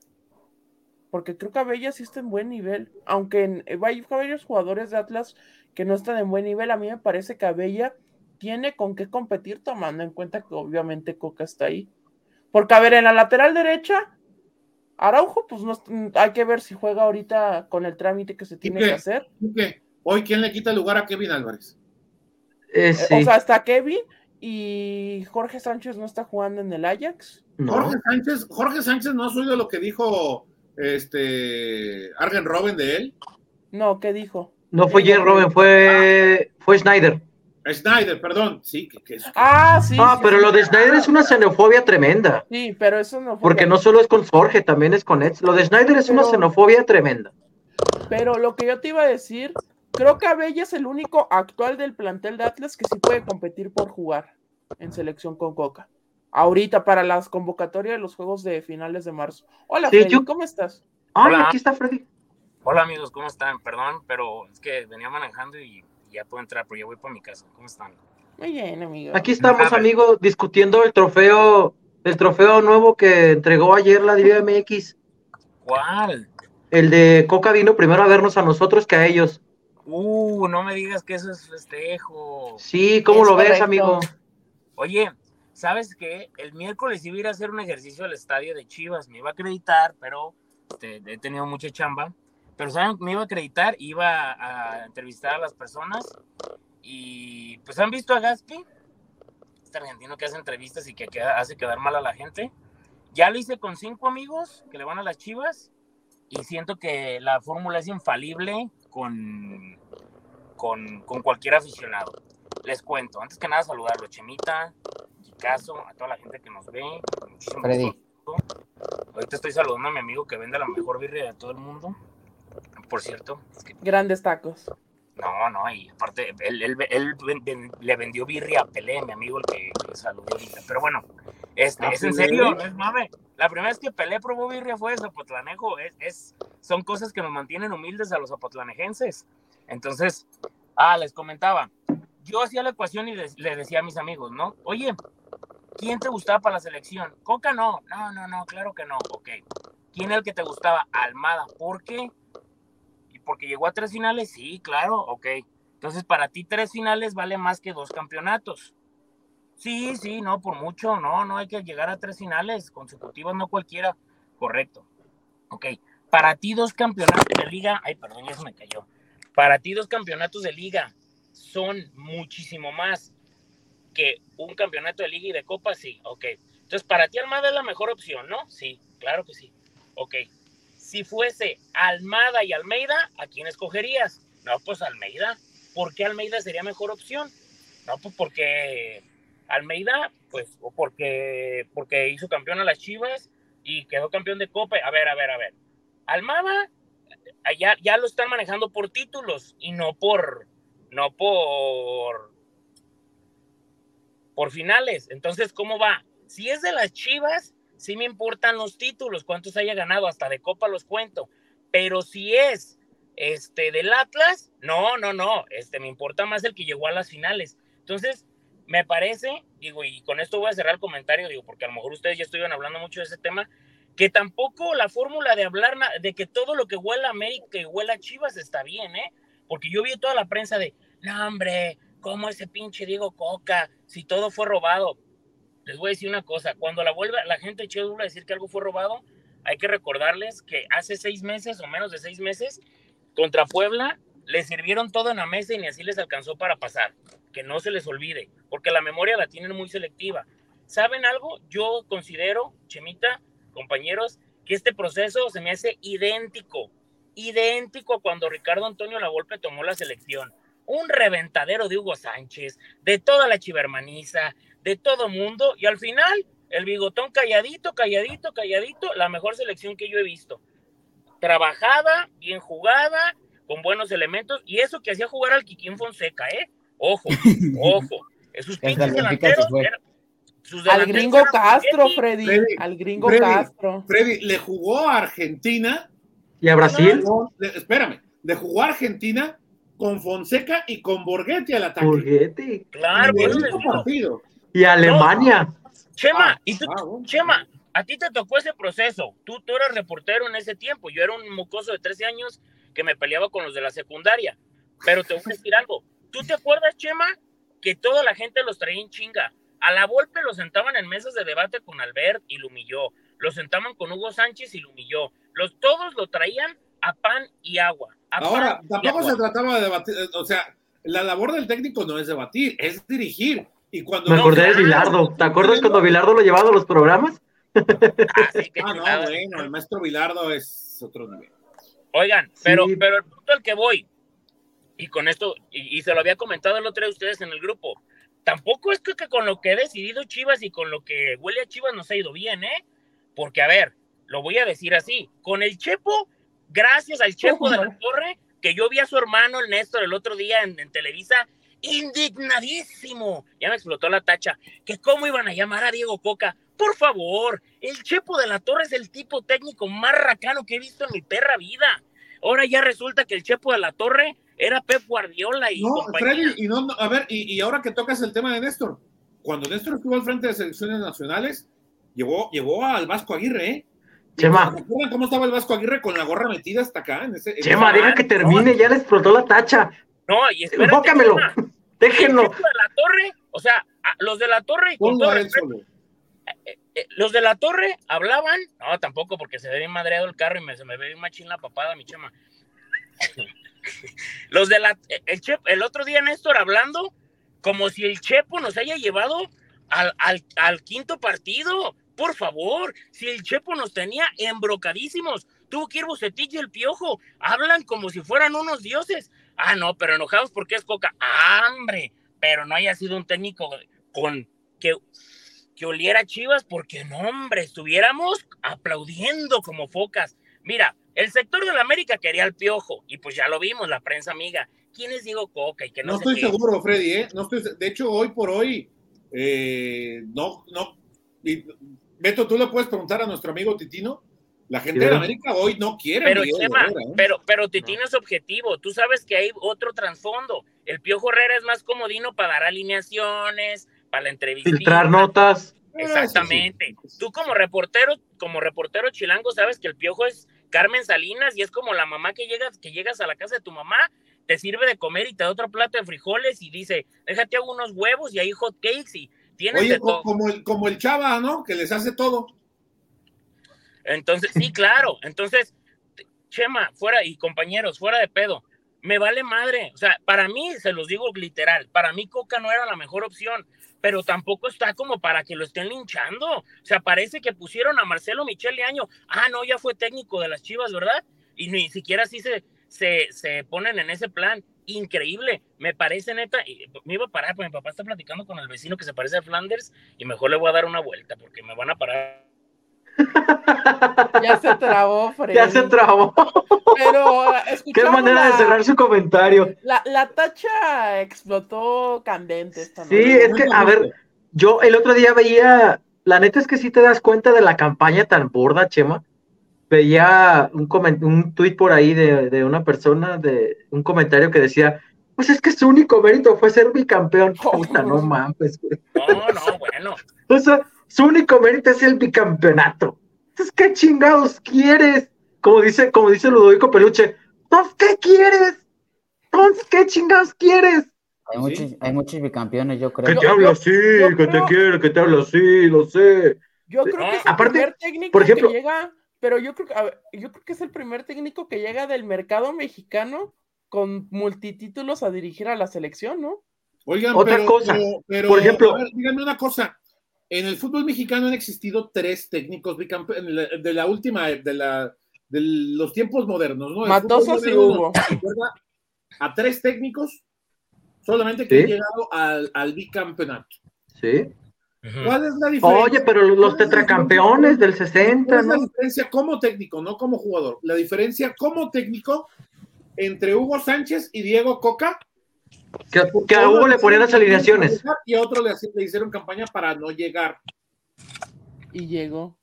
Porque creo que Abella sí está en buen nivel. Aunque en- hay varios jugadores de Atlas que no están en buen nivel. A mí me parece que Abella tiene con qué competir, tomando en cuenta que obviamente Coca está ahí. Porque, a ver, en la lateral derecha, Araujo, pues no, hay que ver si juega ahorita con el trámite que se tiene qué? que hacer. ¿Qué? Hoy, ¿quién le quita el lugar a Kevin Álvarez? Eh, Eh, sí. O sea, está Kevin y Jorge Sánchez no está jugando en el Ajax. no. Jorge Sánchez, Jorge Sánchez, ¿no has oído lo que dijo este Argen Robben de él? No, ¿qué dijo? No fue Jerry Robben, fue, fue Schneider. Snyder, perdón. Sí, que, que es- Ah, sí. Ah, sí, pero sí. lo de Schneider es una xenofobia tremenda. Sí, pero eso no fue. Porque no solo es con Jorge, también es con Eds. Lo de Schneider es una xenofobia tremenda. Pero lo que yo te iba a decir, creo que Abella es el único actual del plantel de Atlas que sí puede competir por jugar en selección con Coca. Ahorita para las convocatorias de los juegos de finales de marzo. Hola, Sí, Freddy, yo- ¿cómo estás? Ay, Hola. aquí está Freddy. Hola amigos, ¿cómo están? Perdón, pero es que venía manejando y ya puedo entrar, pero ya voy para mi casa. ¿Cómo están? Muy bien, amigo. Aquí estamos, A ver. amigos, discutiendo el trofeo, el trofeo nuevo que entregó ayer la Liga MX. ¿Cuál? El de Coca vino primero a vernos a nosotros que a ellos. Uh, no me digas que eso es festejo. Sí, ¿cómo Es lo ves, amigo? Oye, ¿sabes qué? El miércoles iba a ir a hacer un ejercicio al estadio de Chivas. Me iba a acreditar, pero he tenido mucha chamba. Pero, ¿saben? Me iba a acreditar, iba a entrevistar a las personas. Y pues han visto a Gaspi, este argentino que hace entrevistas y que queda- hace quedar mal a la gente. Ya lo hice con cinco amigos que le van a las Chivas. Y siento que la fórmula es infalible con, con, con cualquier aficionado. Les cuento, antes que nada saludarlo, Chemita, Picasso, a toda la gente que nos ve. Muchísimo Freddy. gusto. Ahorita estoy saludando a mi amigo que vende la mejor birria de todo el mundo. Por cierto, es que Grandes tacos. no, no, y aparte, él, él- él ven- ven- le vendió birria a Pelé, mi amigo, el que, que saludó ahorita. Pero bueno, este, ¿A es en serio, no es mame. La primera vez que Pelé probó birria fue Zapotlanejo. Es, es, son cosas que nos mantienen humildes a los zapotlanejenses. Entonces, ah, les comentaba, yo hacía la ecuación y les- le decía a mis amigos, ¿no? Oye, ¿quién te gustaba para la selección? Coca no, no, no, no, claro que no, ok. ¿Quién era el que te gustaba? Almada, ¿por qué? ¿Y porque llegó a tres finales? Sí, claro, ok. Entonces, para ti tres finales vale más que dos campeonatos. Sí, sí, no, por mucho, no, no hay que llegar a tres finales consecutivas, no cualquiera. Correcto. Ok. Para ti dos campeonatos de liga, ay, perdón, ya se me cayó. Para ti dos campeonatos de liga son muchísimo más que un campeonato de liga y de copa, sí, ok. Entonces, para ti Almada es la mejor opción, ¿no? Sí, claro que sí. Ok. Si fuese Almada y Almeida, ¿a quién escogerías? No, pues Almeida. ¿Por qué Almeida sería mejor opción? No, pues porque Almeida, pues, porque, porque hizo campeón a las Chivas y quedó campeón de Copa. A ver, a ver, a ver. Almada, allá ya lo están manejando por títulos y no por, no por, por finales. Entonces, ¿cómo va? Si es de las Chivas, sí me importan los títulos, cuántos haya ganado, hasta de Copa los cuento. Pero si es este del Atlas, no, no, no, este me importa más el que llegó a las finales. Entonces, me parece, digo, y con esto voy a cerrar el comentario, digo, porque a lo mejor ustedes ya estuvieron hablando mucho de ese tema, que tampoco la fórmula de hablar de que todo lo que huela a América y huela a Chivas está bien, ¿eh? Porque yo vi toda la prensa de, no, hombre, ¿cómo ese pinche Diego Coca? Si todo fue robado. Les voy a decir una cosa, cuando la vuelva la gente vuelve a decir que algo fue robado, hay que recordarles que hace seis meses o menos de seis meses, contra Puebla, le sirvieron todo en la mesa y ni así les alcanzó para pasar. Que no se les olvide, porque la memoria la tienen muy selectiva. ¿Saben algo? Yo considero, Chemita, compañeros, que este proceso se me hace idéntico, idéntico a cuando Ricardo Antonio Lavolpe tomó la selección. Un reventadero de Hugo Sánchez, de toda la chivermaniza, de todo mundo, y al final el bigotón calladito, calladito, calladito, la mejor selección que yo he visto. Trabajada, bien jugada, con buenos elementos, y eso que hacía jugar al Kikín Fonseca, ¿eh? Ojo, ojo. Esos pinches delanteros, al gringo Castro, Freddy, Al gringo Castro. Freddy, le jugó a Argentina. ¿Y a Brasil? espérame, le jugó a Argentina con Fonseca y con Borghetti al ataque. Borghetti. Claro, Y Alemania. Chema, y tú, ah, Chema, a ti te tocó ese proceso. Tú, tú eras reportero en ese tiempo. Yo era un mocoso de 13 años que me peleaba con los de la secundaria. Pero te voy a decir algo. ¿Tú te acuerdas, Chema, que toda la gente los traía en chinga? A la Volpe lo sentaban en mesas de debate con Albert y lo humilló. Lo sentaban con Hugo Sánchez y lo humilló. Los, todos lo traían a pan y agua. Ahora, tampoco se trataba de debatir, eh, o sea, la labor del técnico no es debatir, es dirigir. Y cuando Me acordé de Vilardo. ¿Te acuerdas cuando Vilardo lo llevaba a los programas? Ah, ah no, bueno, el maestro Vilardo es otro nivel. Oigan, pero, pero el punto al que voy, y con esto, y, y, se lo había comentado el otro día ustedes en el grupo, tampoco es que, con lo que he decidido Chivas y con lo que huele a Chivas nos ha ido bien, ¿eh? Porque, a ver, lo voy a decir así, con el Chepo, gracias al Chepo de la Torre, que yo vi a su hermano, el Néstor, el otro día en, Televisa, indignadísimo, ya me explotó la tacha, que cómo iban a llamar a Diego Coca. Por favor, el Chepo de la Torre es el tipo técnico más racano que he visto en mi perra vida. Ahora ya resulta que el Chepo de la Torre era Pep Guardiola y. No, Freddy, y no, a ver, y, ahora que tocas el tema de Néstor, cuando Néstor estuvo al frente de selecciones nacionales, llevó, llevó al Vasco Aguirre, ¿eh? Chema. cómo estaba el Vasco Aguirre con la gorra metida hasta acá? En ese, Chema, deja que termine, ya le explotó la tacha. No, y espérate, Enfócamelo, déjenlo. De la torre, o sea, los de la torre y con todo los de la torre hablaban, no, tampoco porque se ve bien madreado el carro y me, se me ve bien machín la papada, mi chema. Los de la, el, el otro día Néstor hablando como si el Chepo nos haya llevado al, al, quinto partido. Por favor, si el Chepo nos tenía embrocadísimos, tuvo que ir Bucetich el Piojo. Hablan como si fueran unos dioses. Ah, no, pero enojados porque es Coca. ¡Hambre! pero no haya sido un técnico con que, que oliera Chivas, porque no, hombre, estuviéramos aplaudiendo como focas. Mira, el sector de la América quería el piojo, y pues ya lo vimos, la prensa amiga. ¿Quién es Diego Coca? Y que no, estoy seguro, Freddy, ¿eh? No estoy, de hecho, hoy por hoy, eh, no, no. Beto, tú le puedes preguntar a nuestro amigo Titino. La gente de la América hoy no quiere. Pero, ¿eh? pero, pero Titino es objetivo. Tú sabes que hay otro trasfondo. El Piojo Herrera es más comodino para dar alineaciones, para la entrevista. Filtrar notas. Exactamente. Tú como reportero, como reportero chilango, sabes que el Piojo es Carmen Salinas y es como la mamá que llegas, que llegas a la casa de tu mamá, te sirve de comer y te da otro plato de frijoles y dice, déjate algunos huevos y ahí hot cakes y tienes Oye, Como el, como el chava, ¿no? Que les hace todo. Entonces, sí, claro. Entonces, Chema, fuera y compañeros, fuera de pedo. Me vale madre. O sea, para mí, se los digo literal, para mí Coca no era la mejor opción pero tampoco está como para que lo estén linchando. O sea, parece que pusieron a Marcelo Michele Año. Ah, no, ya fue técnico de las Chivas, ¿verdad? Y ni siquiera así se, se, se ponen en ese plan. Increíble, me parece neta. Me iba a parar, porque mi papá está platicando con el vecino que se parece a Flanders y mejor le voy a dar una vuelta porque me van a parar ya se trabó, Freddy. Ya se trabó. Pero Qué manera de cerrar su comentario. La, la tacha explotó candente esta Sí, es que, a ver, yo el otro día veía, la neta es que sí te das cuenta de la campaña tan burda, Chema. Veía un, coment un tuit por ahí de, de, una persona, de un comentario que decía, pues es que su único mérito fue ser bicampeón. Puta, no mames, güey. No, no, bueno. O sea, su único mérito es el bicampeonato. Entonces, ¿qué chingados quieres? Como dice, como dice Ludovico Peluche, entonces, ¿qué quieres? Entonces, ¿qué chingados quieres? Hay, muchos, hay muchos bicampeones, yo creo. Que te habla así, que creo, te quiere, que te habla así, lo sé. Yo creo que es el Aparte, primer técnico por ejemplo, que llega, pero yo creo, que, a ver, yo creo que es el primer técnico que llega del mercado mexicano con multitítulos a dirigir a la selección, ¿no? Oigan, Otra pero, cosa, pero, pero, por ejemplo, a ver, díganme una cosa. En el fútbol mexicano han existido tres técnicos de la última, de, la, de los tiempos modernos, ¿no? El Matosos y Hugo. A tres técnicos solamente que ¿Sí? han llegado al, al bicampeonato. Sí. ¿Cuál es la diferencia? Oye, pero los tetracampeones del 60, ¿Cuál es la diferencia como técnico, no como jugador? La diferencia como técnico entre Hugo Sánchez y Diego Coca. Que, que a Hugo le ponían las alineaciones. Y a otro le, le hicieron campaña para no llegar. Y llegó.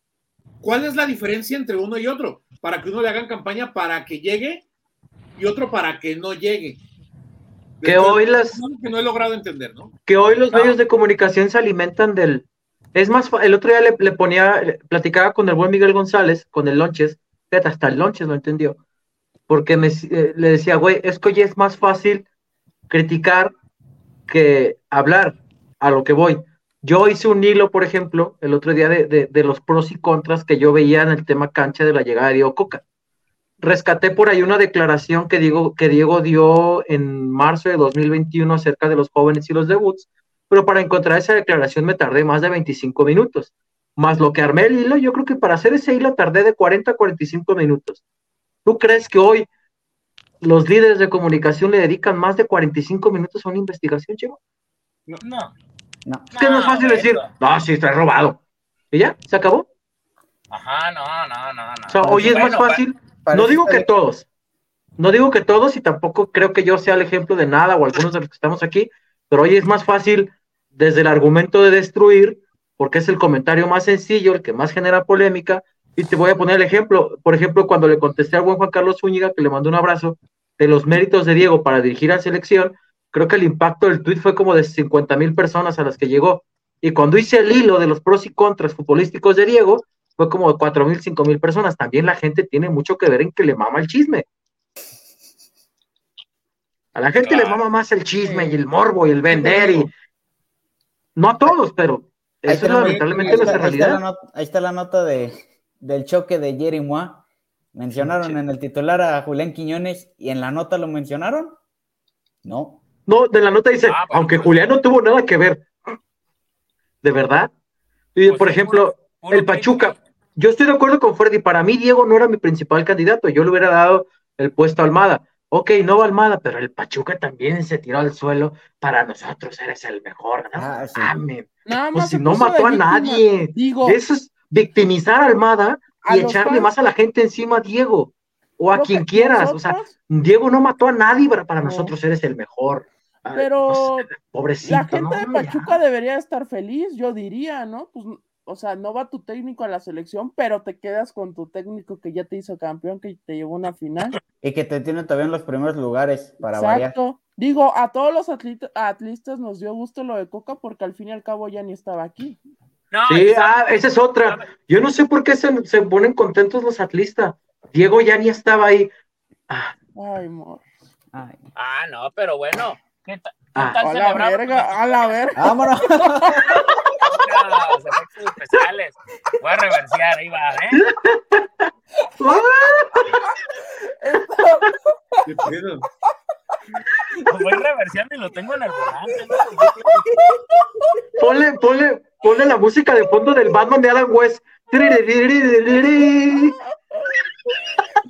¿Cuál es la diferencia entre uno y otro? Para que uno le hagan campaña para que llegue y otro para que no llegue. Que hoy las que no he logrado entender, ¿no? que hoy los medios de comunicación se alimentan del es más el otro día le, le ponía le- platicaba con el buen Miguel González con el Lonches hasta el Lonches lo entendió porque me eh, le decía güey es que hoy es más fácil criticar que hablar a lo que voy yo hice un hilo por ejemplo el otro día de, de, los pros y contras que yo veía en el tema cancha de la llegada de Diego Coca rescaté por ahí una declaración que Diego, que Diego dio en marzo de 2021 acerca de los jóvenes y los debuts, pero para encontrar esa declaración me tardé más de 25 minutos. Más lo que armé el hilo, yo creo que para hacer ese hilo tardé de 40 a 45 minutos. ¿Tú crees que hoy los líderes de comunicación le dedican más de 45 minutos a una investigación, chico? No. No. Es que no es fácil No, decir, no, sí, está robado. ¿Y ya? ¿Se acabó? Ajá, no, no, no, no. O sea, hoy es más fácil Para No digo que todos, no digo que todos y tampoco creo que yo sea el ejemplo de nada o algunos de los que estamos aquí, pero hoy es más fácil desde el argumento de destruir, porque es el comentario más sencillo, el que más genera polémica, y te voy a poner el ejemplo, por ejemplo, cuando le contesté al buen Juan Carlos Zúñiga, que le mandó un abrazo, de los méritos de Diego para dirigir a selección, creo que el impacto del tuit fue como de 50 mil personas a las que llegó, y cuando hice el hilo de los pros y contras futbolísticos de Diego, fue como de cuatro mil, cinco mil personas. También la gente tiene mucho que ver en que le mama el chisme. A la gente le Claro. mama más el chisme y el morbo y el vender y no a todos, pero eso lamentablemente nuestra realidad. ahí está la nota de, del choque de Jerry Mois. Mencionaron en el titular a Julián Quiñones y en la nota lo mencionaron. No. No, de la nota dice, Ah, bueno, aunque pues- Julián no tuvo nada que ver. ¿De verdad? Y Pues por ejemplo, puro- puro el Pachuca. Yo estoy de acuerdo con Freddy. Para mí, Diego no era mi principal candidato. Yo le hubiera dado el puesto a Almada. Ok, no va Almada, pero el Pachuca también se tiró al suelo. Para nosotros eres el mejor. ¿no? Ah, sí. Pues si no mató a nadie. Digo, Eso es victimizar a Almada y echarle fans- más a la gente encima a Diego. O a lo quien quieras. O sea, Diego no mató a nadie, pero para No. nosotros eres el mejor. Pero pobrecito. la gente no, de ya. Pachuca debería estar feliz, yo diría, ¿no? Pues, o sea, no va tu técnico a la selección, pero te quedas con tu técnico que ya te hizo campeón, que te llevó a una final. Y que te tiene todavía en los primeros lugares para variar. Exacto. Digo, a todos los atleta- atlistas nos dio gusto lo de Coca porque al fin y al cabo ya ni estaba aquí. No, Sí, ah, esa es otra. Yo no sé por qué se, se ponen contentos los atlistas. Diego ya ni estaba ahí. Ah, Ay, amor. Ay. Ah, no, pero bueno. ¿Qué, ta- qué Ah. A la verga, a la verga. Vámonos. los efectos especiales? Voy a reversear, ahí va, ¿eh? ¿Qué pedo? Lo voy reverseando y lo tengo en el volante. ¿no? ponle, ponle, ponle la música de fondo del Batman de Adam West.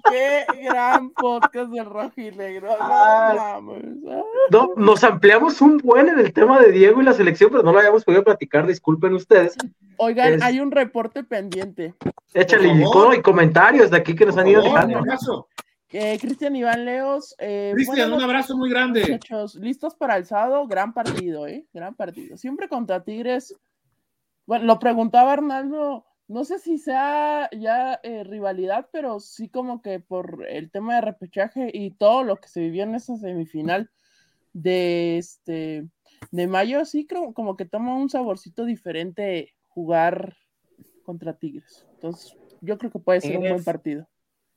Qué gran podcast del rojinegro. Ah. Ah. No, nos ampliamos un buen en el tema de Diego y la selección, pero no lo habíamos podido platicar. Disculpen ustedes. Oigan, Es- hay un reporte pendiente. Échale favor. y comentarios de aquí que nos han ido dejando. un abrazo. Eh, Cristian Iván Leos. Eh, Cristian, bueno, un abrazo muy grande. Muchachos, listos para el sábado, gran partido, ¿eh? Gran partido. Siempre contra Tigres Bueno, lo preguntaba Arnaldo, no sé si sea ya eh, rivalidad, pero sí como que por el tema de repechaje y todo lo que se vivió en esa semifinal de este de mayo, sí creo como que toma un saborcito diferente jugar contra Tigres. Entonces, yo creo que puede ser un buen partido.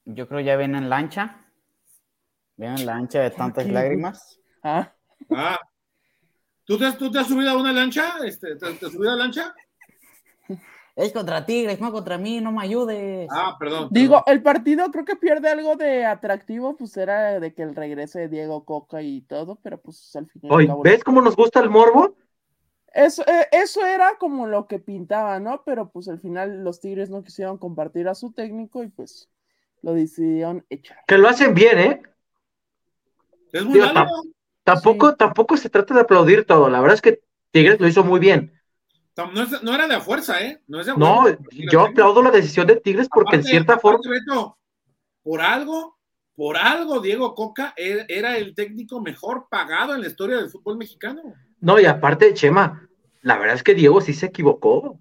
Yo creo ya ven en lancha. Ven en lancha de tantas qué? lágrimas. Ah, Ah. ¿Tú te, has- ¿Tú te has subido a una lancha? Este, ¿te, te has subido a lancha? Es contra Tigres, no contra mí, no me ayudes. Ah, perdón. digo, el partido creo que pierde algo de atractivo, pues era de que el regreso de Diego Coca y todo, pero pues al final. ¿ves cómo nos gusta el morbo? Eso, eh, eso era como lo que pintaba, ¿no? Pero pues al final los Tigres no quisieron compartir a su técnico y pues lo decidieron echar. Que lo hacen bien, ¿eh? Es muy Digo. Tampoco, Sí. tampoco se trata de aplaudir todo. La verdad es que Tigres lo hizo muy bien. No, es- no era de a fuerza, ¿eh? No es de No, fuerza. yo aplaudo la decisión de Tigres porque en Aparte- cierta forma. por algo, por algo, Diego Coca e- era el técnico mejor pagado en la historia del fútbol mexicano. No, y aparte, Chema, la verdad es que Diego sí se equivocó.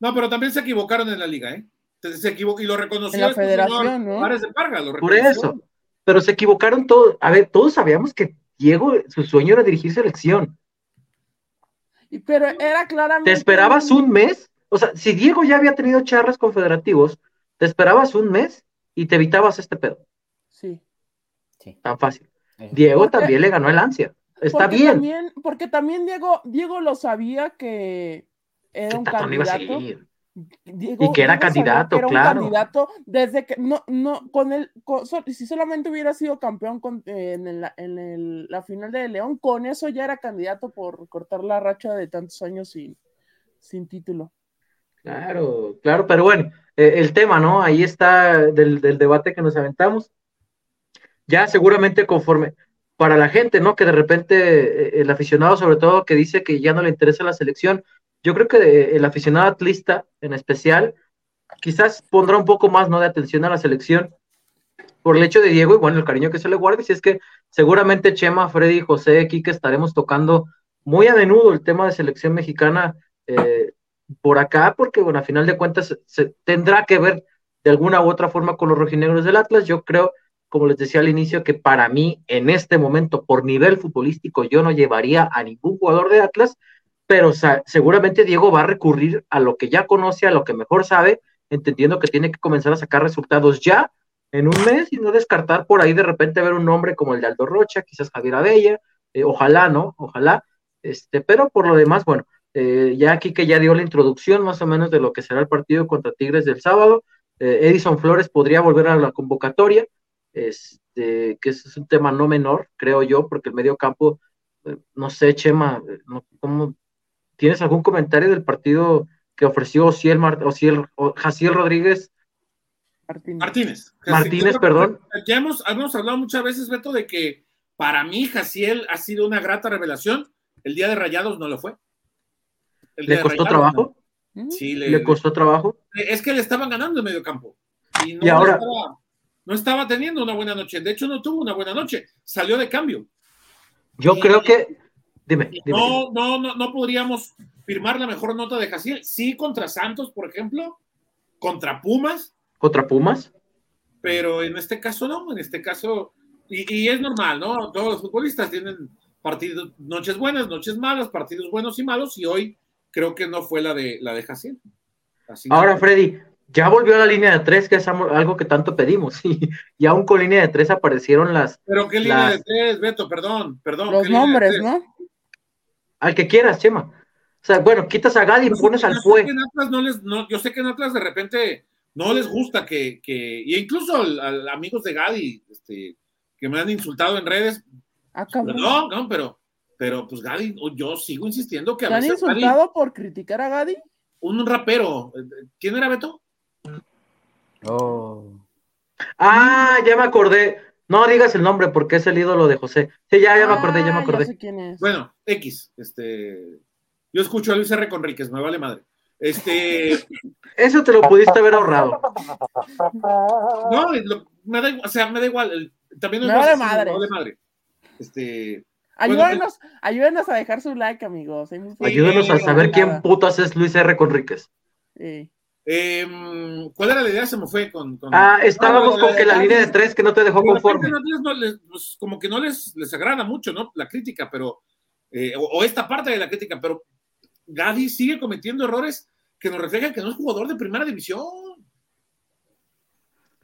No, pero también se equivocaron en la liga, ¿eh? Se, se equivocó y lo reconoció En la federación, señor ¿no? Juárez de Parga, lo Por eso. Pero se equivocaron todos. A ver, todos sabíamos que Diego, su sueño era dirigir selección. Pero era claramente. ¿Te esperabas un mes? O sea, si Diego ya había tenido charlas con federativos, te esperabas un mes y te evitabas este pedo. Sí. Sí. Tan fácil. Eso. Diego Porque- también le ganó el ansia. Está Porque bien. También, porque también Diego, Diego lo sabía que era Que un Tato no iba a candidato. Diego- Y que era candidato, que era un claro. candidato desde que no, no, con el, con- si solamente hubiera sido campeón con- eh, en, el- en el- la final de León, con eso ya era candidato por cortar la racha de tantos años sin, sin título. Claro, claro, pero bueno, eh, el tema, ¿no? Ahí está del, del debate que nos aventamos. Ya seguramente conforme, para la gente, ¿no? Que de repente eh, el aficionado, sobre todo, que dice que ya no le interesa la selección, yo creo que eh, el aficionado atlista en especial, quizás pondrá un poco más, ¿no? De atención a la selección por el hecho de Diego y bueno, el cariño que se le guarde, si es que seguramente Chema, Freddy, José, Kike estaremos tocando muy a menudo el tema de selección mexicana eh, por acá, porque bueno, a final de cuentas se tendrá que ver de alguna u otra forma con los rojinegros del Atlas. Yo creo, como les decía al inicio, que para mí en este momento, por nivel futbolístico, yo no llevaría a ningún jugador de Atlas, pero seguramente Diego va a recurrir a lo que ya conoce, a lo que mejor sabe, entendiendo que tiene que comenzar a sacar resultados ya en un mes y no descartar por ahí de repente ver un nombre como el de Aldo Rocha, quizás Javier Abella, eh, ojalá, ¿no? Ojalá. Este, pero por lo demás, bueno, eh, ya aquí que ya dio la introducción más o menos de lo que será el partido contra Tigres del sábado, eh, Edison Flores podría volver a la convocatoria, este, que es un tema no menor, creo yo, porque el medio campo, eh, no sé, Chema, no, ¿cómo, ¿tienes algún comentario del partido que ofreció Ociel, Mar- Ociel- o Jaciel Rodríguez? Martín. Martínez. Martínez, perdón. Ya hemos, hemos hablado muchas veces, Beto, de que para mí Jaciel ha sido una grata revelación. El día de Rayados no lo fue. El ¿Le costó Rayados, trabajo? No. Sí, le, ¿Le costó trabajo? Es que le estaban ganando en medio campo. Y, no Y ahora- estaba, no estaba teniendo una buena noche. De hecho, no tuvo una buena noche. Salió de cambio. Yo Y- creo que, dime, dime. No, no, no, no podríamos firmar la mejor nota de Jaciel. Sí, contra Santos, por ejemplo, contra Pumas, contra Pumas. pero en este caso no. En este caso, y, y es normal, ¿no? Todos los futbolistas tienen partidos, noches buenas, noches malas, partidos buenos y malos, y hoy creo que no fue la de la de Jaciel. Así que- Ahora, Freddy, ya volvió a la línea de tres, que es algo que tanto pedimos, y, y aún con línea de tres aparecieron las, pero qué línea las- de tres, Beto, perdón, perdón. Los ¿qué línea de nombres? ¿no? Al que quieras, Chema. O sea, bueno, quitas a Gadi y pones al yo sé Pue. que en Atlas no les, no, yo sé que en Atlas de repente no les gusta que, que y incluso al, al amigos de Gadi, este, que me han insultado en redes, Ah, cabrón. perdón, no, pero, pero pues Gadi, yo sigo insistiendo que a ¿Te han veces Gadi, insultado por criticar a Gadi? un rapero, ¿quién era Beto? Oh. Ah, ya me acordé. No digas el nombre porque es el ídolo de José. Sí, ya, ya me acordé, ya me Ah, acordé. sé quién es. Bueno, X, este, yo escucho a Luis R. Conríquez, me vale madre. Este, Eso te lo pudiste haber ahorrado. no, lo- me da igual, o sea, me da igual, el- también Me vale madre. me vale madre. Este, Ayúdenos, ayúdenos a dejar su like, amigos. Ayúdenos a saber quién putas es Luis R. Conríquez. Sí. Em, ¿Cuál era la idea? Se me fue con. con- Ah, estábamos Ah, con que la línea de Gaby. tres que no te dejó conforme. no les- no les- pues, como que no les, les agrada mucho, ¿no? La crítica, pero. eh, o, o esta parte de la crítica, pero Gadi sigue cometiendo errores que nos reflejan que no es jugador de primera división.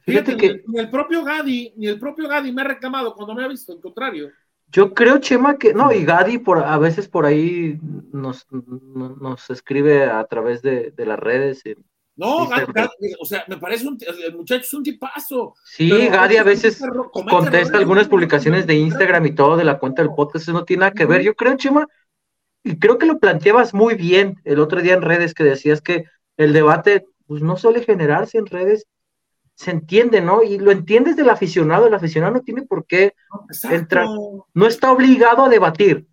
Fíjate Fíjate, que ni, el propio Gadi, ni el propio Gadi me ha reclamado cuando me ha visto, al contrario. yo creo, Chema, que no, y Gadi por, a veces por ahí nos, no- nos escribe a través de, de las redes. y- No, sí. Gadi, o sea, me parece un, el muchacho es un tipazo. Sí, Gadi a veces contesta algunas publicaciones de Instagram y todo de la cuenta del podcast, eso no tiene nada que ver. Yo creo, Chema, y creo que lo planteabas muy bien el otro día en redes, que decías que el debate pues, no suele generarse en redes, se entiende, ¿no? Y lo entiendes del aficionado, el aficionado no tiene por qué, Exacto. entra- no está obligado a debatir.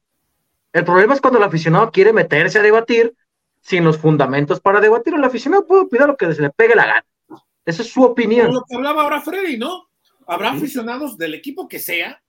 El problema es cuando el aficionado quiere meterse a debatir sin los fundamentos para debatir. El aficionado puede opinar lo que se le pegue la gana. Esa es su opinión. lo que hablaba ahora Freddy, ¿no? Habrá Sí. aficionados del equipo que sea,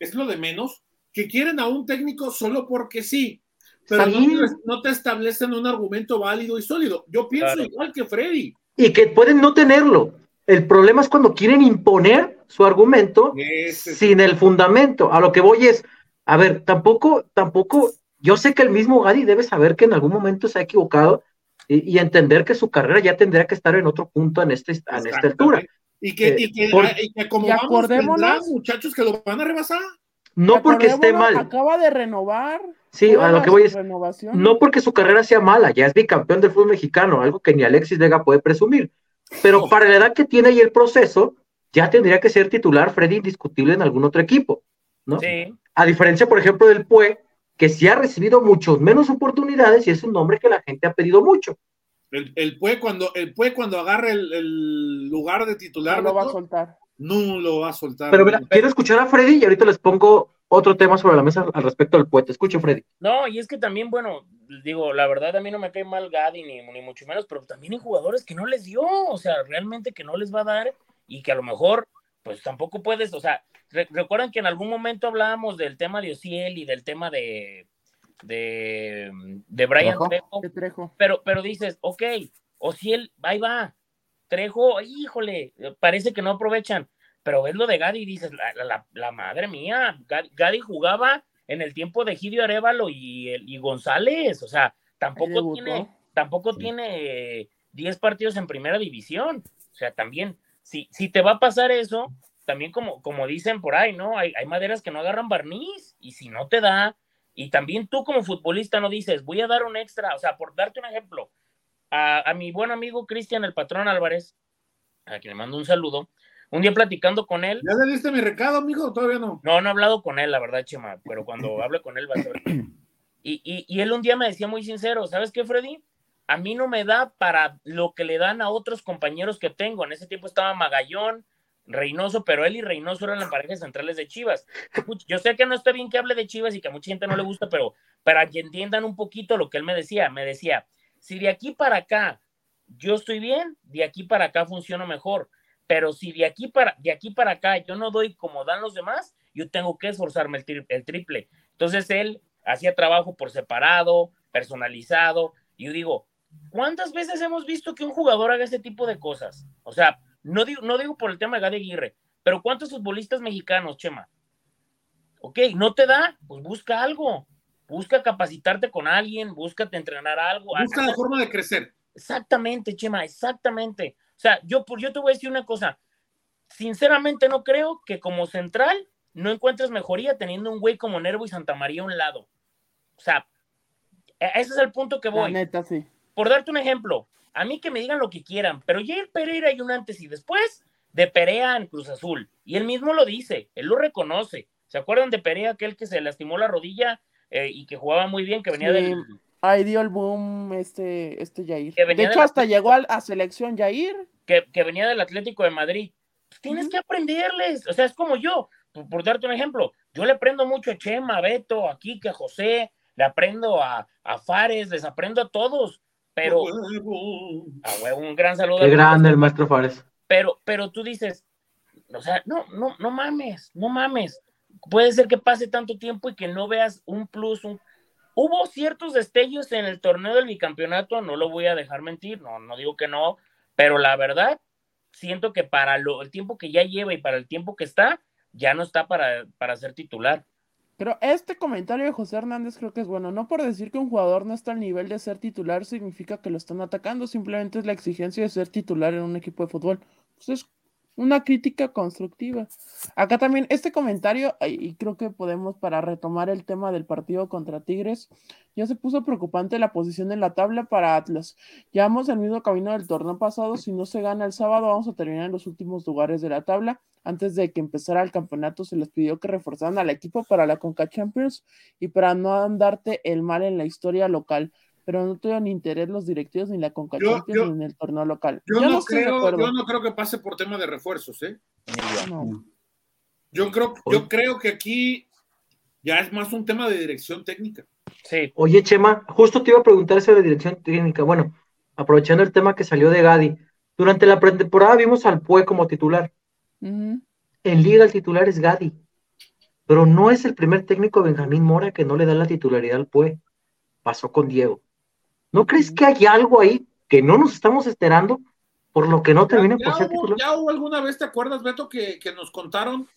es lo de menos, que quieren a un técnico solo porque sí, pero no te, no te establecen un argumento válido y sólido. Yo pienso Claro. igual que Freddy. y que pueden no tenerlo. El problema es cuando quieren imponer su argumento sin el fundamento. A lo que voy es, a ver, tampoco, tampoco, yo sé que el mismo Gadi debe saber que en algún momento se ha equivocado y, y entender que su carrera ya tendría que estar en otro punto en, este, en esta altura. Y que, Eh, y que, por- y que como y vamos, muchachos que lo van a rebasar. No porque esté mal, Acaba de renovar. sí, a lo que voy es, renovaciones. no porque su carrera sea mala, ya es bicampeón del fútbol mexicano, algo que ni Alexis Vega puede presumir. Pero para la edad que tiene y el proceso, ya tendría que ser titular Freddy indiscutible en algún otro equipo, ¿no? Sí, A diferencia, por ejemplo, del PUE, que sí ha recibido muchos menos oportunidades y es un nombre que la gente ha pedido mucho. El, el Pue cuando, el Pue cuando agarre el, el lugar de titular, No lo va a soltar. no lo va a soltar. Pero mira, quiero escuchar a Freddy y ahorita les pongo otro tema sobre la mesa al respecto del PUE. Te escucho, Freddy. No, y es que también, bueno, digo, la verdad a mí no me cae mal Gadi, ni, ni mucho menos, pero también hay jugadores que no les dio, o sea, realmente que no les va a dar y que a lo mejor, pues tampoco puedes, o sea, recuerdan que en algún momento hablábamos del tema de Ociel y del tema de, de, de Brian Trejo. Trejo, Qué trejo. pero, pero dices, ok, Ociel, ahí va, Trejo, híjole, parece que no aprovechan, pero ves lo de Gadi y dices, la, la- la madre mía, Gadi, Gadi jugaba en el tiempo de Gidio Arevalo y, el- y González, o sea, tampoco tiene, tampoco Sí. tiene eh, 10 partidos en primera división, o sea, también, si, si te va a pasar eso, también como, como dicen por ahí, ¿no? Hay, hay maderas que no agarran barniz, y si no te da, y también tú como futbolista no dices, voy a dar un extra, o sea, por darte un ejemplo, a, a mi buen amigo Cristian, el patrón Álvarez, a quien le mando un saludo, un día platicando con él, ¿Ya le diste mi recado, amigo? Todavía no. no, no he hablado con él, la verdad, Chema, pero cuando hable con él va a ser. Y, y, y él un día me decía muy sincero, ¿sabes qué, Freddy? A mí no me da para lo que le dan a otros compañeros que tengo. En ese tiempo estaba Magallón, Reynoso, pero él y Reynoso eran las parejas centrales de Chivas. Yo sé que no está bien que hable de Chivas y que a mucha gente no le gusta, pero para que entiendan un poquito lo que él me decía, me decía, si de aquí para acá yo estoy bien, de aquí para acá funciono mejor. Pero si de aquí para, de aquí para acá yo no doy como dan los demás, yo tengo que esforzarme el, tri- el triple. Entonces él hacía trabajo por separado, personalizado, y yo digo, ¿cuántas veces hemos visto que un jugador haga ese tipo de cosas? O sea, no digo, no digo por el tema de Gade Aguirre, pero ¿cuántos futbolistas mexicanos, Chema? Ok, no te da, pues busca algo, busca capacitarte con alguien, búscate entrenar algo. Busca la forma de crecer. Exactamente, Chema, exactamente. O sea, yo, por- yo te voy a decir una cosa. Sinceramente no creo que como central no encuentres mejoría teniendo un güey como Nervo y Santa María a un lado. O sea, e- ese es el punto que La voy. neta, sí. Por darte un ejemplo, a mí que me digan lo que quieran, pero Jair Pereira hay un antes y después de Perea en Cruz Azul. Y él mismo lo dice, él lo reconoce. ¿Se acuerdan de Perea, aquel que se lastimó la rodilla eh, y que jugaba muy bien, que venía Sí. del, Ahí dio el boom este, este Jair. De hecho, hasta llegó a, selección Jair. que, que venía del Atlético de Madrid. Pues tienes que aprenderles. O sea, es como yo. Por, por darte un ejemplo, yo le aprendo mucho a Chema, a Beto, a Kike, a José, le aprendo a, a Fares, les aprendo a todos. Pero, a huevo, un gran saludo. Qué grande el maestro Fares. Pero, pero tú dices, o sea, no, no, no mames, no mames. puede ser que pase tanto tiempo y que no veas un plus, un... Hubo ciertos destellos en el torneo del bicampeonato, no lo voy a dejar mentir, no, no digo que no, pero la verdad, siento que para lo, el tiempo que ya lleva y para el tiempo que está, ya no está para, para ser titular. Pero este comentario de José Hernández creo que es bueno. No por decir que un jugador no está al nivel de ser titular significa que lo están atacando. Simplemente es la exigencia de ser titular en un equipo de fútbol. Pues es una crítica constructiva. Acá también este comentario, y creo que podemos para retomar el tema del partido contra Tigres, ya se puso preocupante la posición en la tabla para Atlas. Llevamos el mismo camino del torneo pasado. Si no se gana el sábado, vamos a terminar en los últimos lugares de la tabla antes de que empezara el campeonato, se les pidió que reforzaran al equipo para la Conca Champions y para no andarte el mal en la historia local. Pero no tuvieron interés los directivos ni la Conca Champions ni en el torneo local. Yo, no, creo, yo no creo que pase por tema de refuerzos, ¿eh? Yo creo, yo creo que aquí ya es más un tema de dirección técnica. Sí. Oye, Chema, justo te iba a preguntar sobre dirección técnica. Bueno, aprovechando el tema que salió de Gadi, durante la pretemporada vimos al PUE como titular. En Liga el titular es Gadi, pero no es el primer técnico Benjamín Mora que no le da la titularidad al PUE. Pasó con Diego. ¿No crees que hay algo ahí que no nos estamos esperando por lo que no termina por ser titular? ¿Ya hubo alguna vez, te acuerdas, Beto, que, nos contaron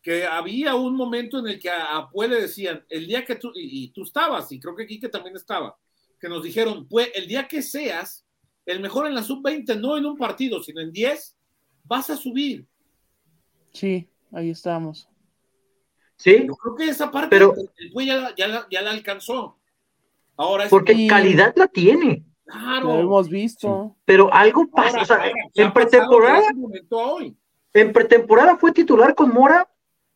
que había un momento en el que a, Pue le decían, el día que tú, y, tú estabas, y creo que Quique también estaba, que nos dijeron, pues el día que seas el mejor en la sub-20, no en un partido, sino en 10, vas a subir. Sí, ahí estamos. Sí. Yo creo que esa parte pero, ya, ya, la alcanzó. Ahora porque calidad la tiene. Claro. Lo hemos visto. Pero algo pasa. o sea, en pretemporada. En pretemporada fue titular con Mora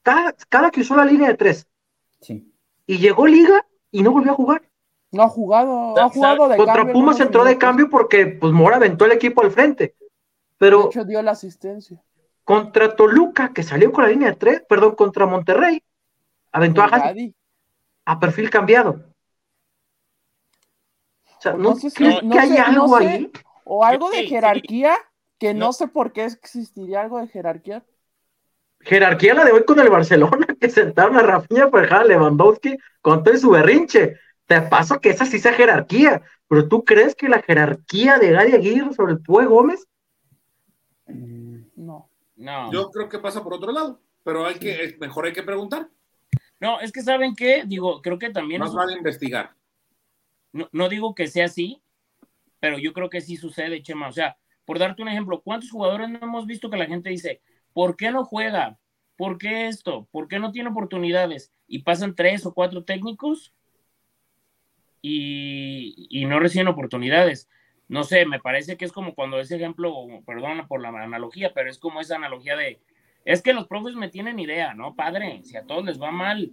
cada, cada, que usó la línea de tres. Sí. Y llegó Liga y no volvió a jugar. No ha jugado, ha jugado de Contra Pumas entró de cambio porque pues Mora aventó el equipo al frente. Pero. De hecho, dio la asistencia. Contra Toluca, que salió con la línea de tres, perdón, contra Monterrey, aventó a Gadi a perfil cambiado. O sea, no, sé que hay algo ahí. O algo de jerarquía, que no. sé por qué existiría algo de jerarquía. Jerarquía la de hoy con el Barcelona, que sentaron a Rafinha por dejar a Lewandowski con todo su berrinche. Te paso que esa sí sea jerarquía, pero ¿tú crees que la jerarquía de Gadi Aguirre sobre el Pue Gómez? No. Yo creo que pasa por otro lado, pero hay que, mejor hay que preguntar. No, es que saben qué, digo, creo que también. Más vale investigar. No, no digo que sea así, pero yo creo que sí sucede, Chema. O sea, por darte un ejemplo, ¿cuántos jugadores no hemos visto que la gente dice, ¿por qué no juega? ¿Por qué esto? ¿Por qué no tiene oportunidades? Y pasan tres o cuatro técnicos y, y no reciben oportunidades no sé, me parece que es como cuando ese ejemplo, perdona por la analogía, pero es como esa analogía de, es que los profes me tienen idea, ¿no, padre? Si a todos les va mal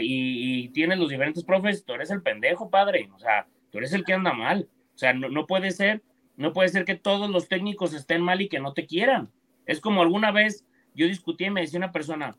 y, tienes los diferentes profes, tú eres el pendejo, padre, o sea, tú eres el que anda mal, o sea, no, puede ser, no puede ser que todos los técnicos estén mal y que no te quieran. Es como alguna vez yo discutí y me decía una persona,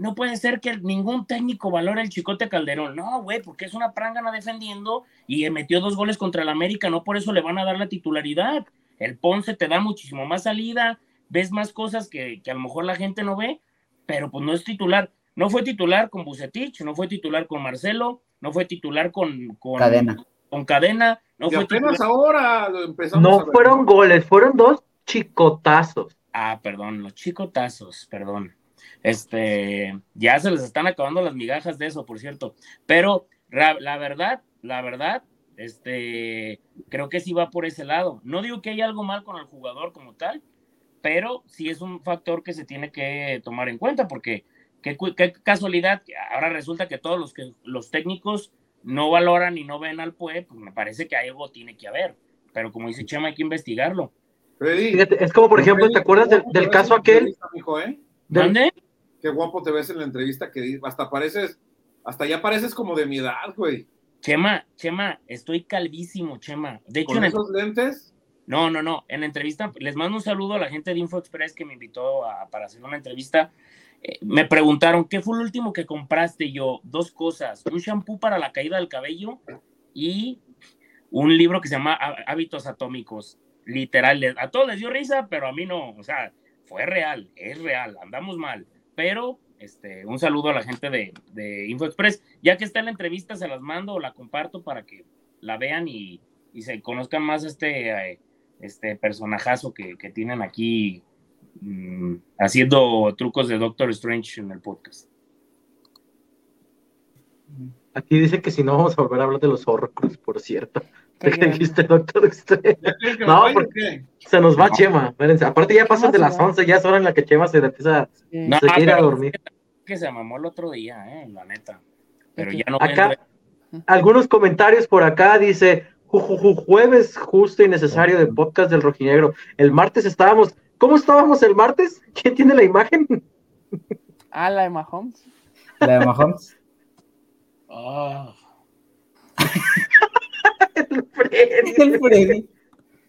no puede ser que ningún técnico valore el Chicote Calderón. No, güey, porque es una prangana defendiendo y metió dos goles contra el América, no por eso le van a dar la titularidad. El Ponce te da muchísimo más salida, ves más cosas que, a lo mejor la gente no ve, pero pues no es titular. No fue titular con Bucetich, no fue titular con Marcelo, no fue titular con, Cadena. Con Cadena. No fue apenas ahora empezamos No fueron goles, fueron dos chicotazos. Ah, perdón, los chicotazos, perdón. Este, ya se les están acabando las migajas de eso, por cierto. Pero la verdad, la verdad, este, creo que sí va por ese lado. No digo que hay algo mal con el jugador como tal, pero sí es un factor que se tiene que tomar en cuenta, porque qué, casualidad, ahora resulta que todos los, que, los técnicos no valoran y no ven al PUE, pues me parece que algo tiene que haber. Pero como dice Chema, hay que investigarlo. es como, por ejemplo, ¿te acuerdas del, caso aquel? ¿eh? ¿Dónde? Qué guapo te ves en la entrevista que hasta pareces, hasta ya pareces como de mi edad, güey. Chema, Chema, estoy calvísimo, Chema. De hecho, ¿Con esos lentes? No, no, no. En la entrevista, les mando un saludo a la gente de Info Express que me invitó para hacer una entrevista. Me preguntaron, ¿qué fue el último que compraste? Yo, dos cosas. Un shampoo para la caída del cabello y un libro que se llama Hábitos Atómicos. Literal, a todos les dio risa, pero a mí no. O sea, fue real, es real, andamos mal pero Este, un saludo a la gente de, de InfoExpress. Ya que está en la entrevista, se las mando o la comparto para que la vean y, y se conozcan más este, eh, este personajazo que, que tienen aquí mm, haciendo trucos de Doctor Strange en el podcast. Aquí dice que si no vamos a volver a hablar de los Horrocrux, por cierto. Qué ¿De qué bien. dijiste, Doctor Strange? ¿Ya creen que No, porque- qué? Se nos va No. Chema. espérense. Aparte ya pasan de las se va? 11, ya es hora en la que Chema se empieza. No, se quiere ir a dormir. Que se mamó el otro día, eh, la neta. Pero ya no Acá, algunos comentarios por acá dice "Ju- ju- ju- jueves justo y necesario de podcast del rojinegro. El martes estábamos, ¿cómo estábamos el martes? ¿Quién tiene la imagen? Ah, la de Mahomes. La de Mahomes. Ah, El Freddy. El Freddy.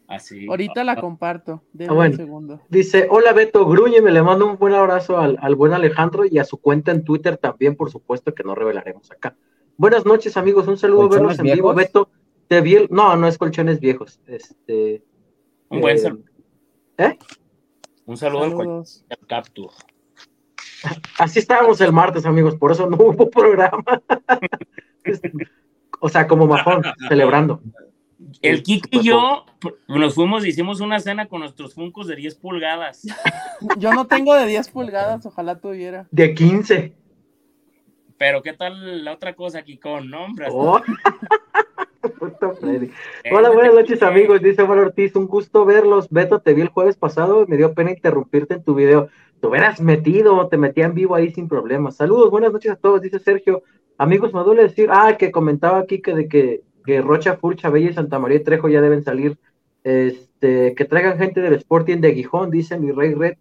así. Ahorita la comparto. Denme Ah, bueno. un segundo. Dice, hola Beto, grúñeme, le mando un buen abrazo al, al buen Alejandro y a su cuenta en Twitter también, por supuesto, que no revelaremos acá. Buenas noches, amigos, un saludo verlos ¿Colchones en vivo? Beto. Te vi el- No, no es colchones viejos. Este, Un buen eh, saludo. ¿eh? Un saludo al Saludos. al Capture. Así estábamos el martes, amigos, por eso no hubo programa. o sea, como majón, celebrando. El Kiki pues, y yo pr- nos fuimos, hicimos una cena con nuestros funcos de 10 pulgadas. Yo no tengo de 10 pulgadas, ojalá tuviera. De 15. Pero ¿qué tal la otra cosa, Kikón? No, hombre. Oh. Hola, buenas noches amigos, dice Omar Ortiz, un gusto verlos. Beto, te vi el jueves pasado, me dio pena interrumpirte en tu video. Te hubieras metido, te metía en vivo ahí sin problemas. Saludos, buenas noches a todos, dice Sergio. Amigos, me duele decir, ah, que comentaba aquí que de que, que Rocha, Furcha, Bella y Santa María y Trejo ya deben salir. Este, que traigan gente del Sporting de Gijón, dice mi Rey Red.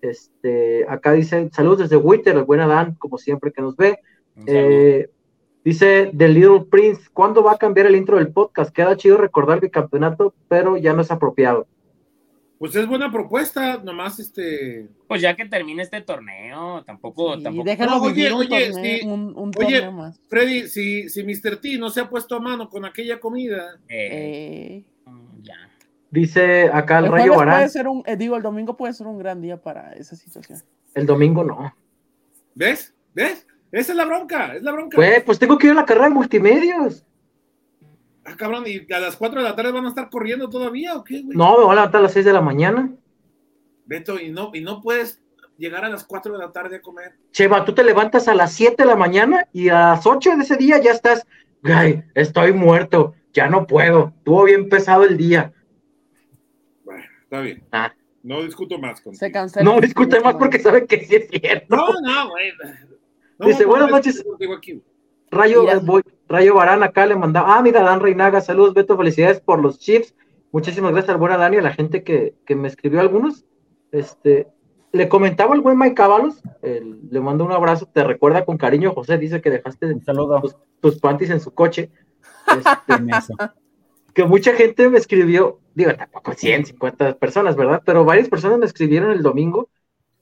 Este, acá dice, saludos desde Witter, el buen Adán, como siempre que nos ve. Eh, dice The Little Prince, ¿cuándo va a cambiar el intro del podcast? Queda chido recordar el campeonato, pero ya no es apropiado. Pues es buena propuesta, nomás este. Pues ya que termine este torneo, tampoco, Y tampoco. déjalo No, oye, un oye, torneo, sí. un, un Oye, más. Freddy, si, si Mr. T no se ha puesto a mano con aquella comida, Eh, Eh, ya. Dice acá el el Rayo Barán, puede ser un, eh, digo, el domingo puede ser un gran día para esa situación. el domingo no. ¿ves? ¿Ves? Esa es la bronca, es la bronca. Güey, pues tengo que ir a la carrera de multimedios. Ah, cabrón, ¿y a las 4 de la tarde van a estar corriendo todavía o qué, güey? No, me voy a levantar a las 6 de la mañana. Beto, y no, y no puedes llegar a las 4 de la tarde a comer. Cheva, tú te levantas a las 7 de la mañana y a las 8 de ese día ya estás, güey, estoy muerto, ya no puedo, estuvo bien pesado el día. Bueno, está bien. Ah. No discuto más con Se cancela. No discute más porque saben que sí es cierto. No, no, güey. No, Dice, buenas no, noches. Rayo, eh, voy- Rayo Barán acá le mandaba. Ah, mira, Dan Reinaga, saludos, Beto, felicidades por los chips. Muchísimas gracias al buen Dani, a la gente que, que me escribió algunos. Este, le comentaba el buen Mike Cavalos, el- le mando un abrazo, te recuerda con cariño, José, dice que dejaste saludo. tus panties en su coche. Este, que mucha gente me escribió, digo, tampoco 100, 50 personas, ¿verdad? Pero varias personas me escribieron el domingo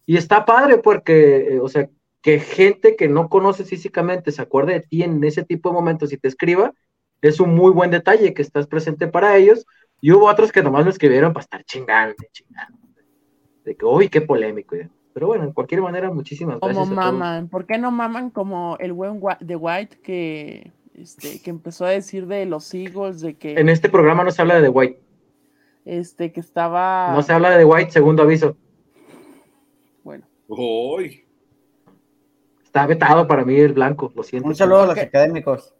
y está padre porque, eh, o sea, que gente que no conoces físicamente se acuerde de ti en ese tipo de momentos y te escriba, es un muy buen detalle que estás presente para ellos. Y hubo otros que nomás me escribieron para estar chingando, chingando. De que, uy, qué polémico. Pero bueno, en cualquier manera, muchísimas Como gracias. todos. maman. ¿Por qué no maman como el buen de White que, este, que empezó a decir de los Eagles, de que, En este programa no se habla de The White, este, que estaba... no se habla de The White, segundo aviso. Bueno, Uy. Está vetado para mí el blanco, lo siento. Un saludo a los académicos.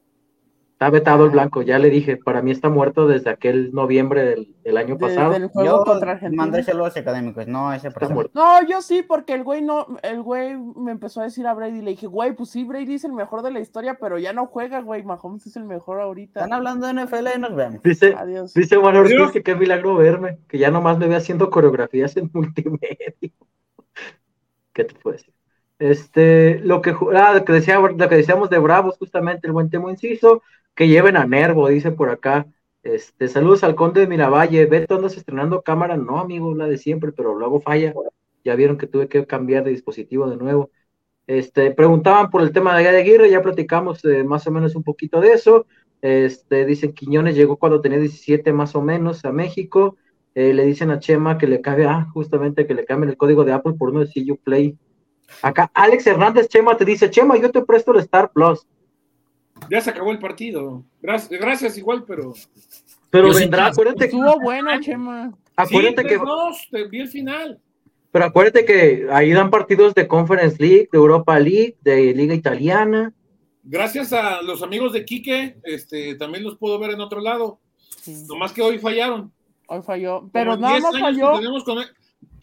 Está vetado el blanco, ya le dije, para mí está muerto desde aquel noviembre del, del año de- pasado. del juego Yo contra Argentina. mandé saludos académicos, no ese. No, yo sí, porque el güey no, el güey me empezó a decir a Brady, le dije, güey, pues sí, Brady es el mejor de la historia, pero ya no juega, güey, Mahomes es el mejor ahorita. Están hablando de NFL y nos vemos. Dice, Adiós. dice Juan Ortiz Adiós. que qué milagro verme, que ya nomás me ve haciendo coreografías en multimedia. ¿Qué te puedo decir? Este, lo que, ah, que, decíamos de Bravos, justamente el buen tema inciso, que lleven a Nervo, dice por acá. Este, saludos al conde de Miravalle, Beto andas estrenando cámara, no amigo, la de siempre, pero luego falla. Ya vieron que tuve que cambiar de dispositivo de nuevo. Este, preguntaban por el tema de Aguirre, ya platicamos eh, más o menos un poquito de eso. Este, dicen Quiñones llegó cuando tenía 17 más o menos a México. Eh, le dicen a Chema que le cabe, ah, justamente que le cambien el código de Apple por uno de CU Play. Acá Alex Hernández Chema te dice, Chema, yo te presto el Star Plus. Ya se acabó el partido. Gracias, gracias igual, pero. Pero Yo sí vendrá, te- acuérdate, Estuvo bueno, Chema. acuérdate sí, que, 3-2, te vi el final. pero acuérdate que ahí dan partidos de Conference League, de Europa League, de Liga Italiana. Gracias a los amigos de Quique, este, también los puedo ver en otro lado. Sí, Nomás que hoy fallaron. hoy falló. Pero Como nada 10 más falló tenemos con-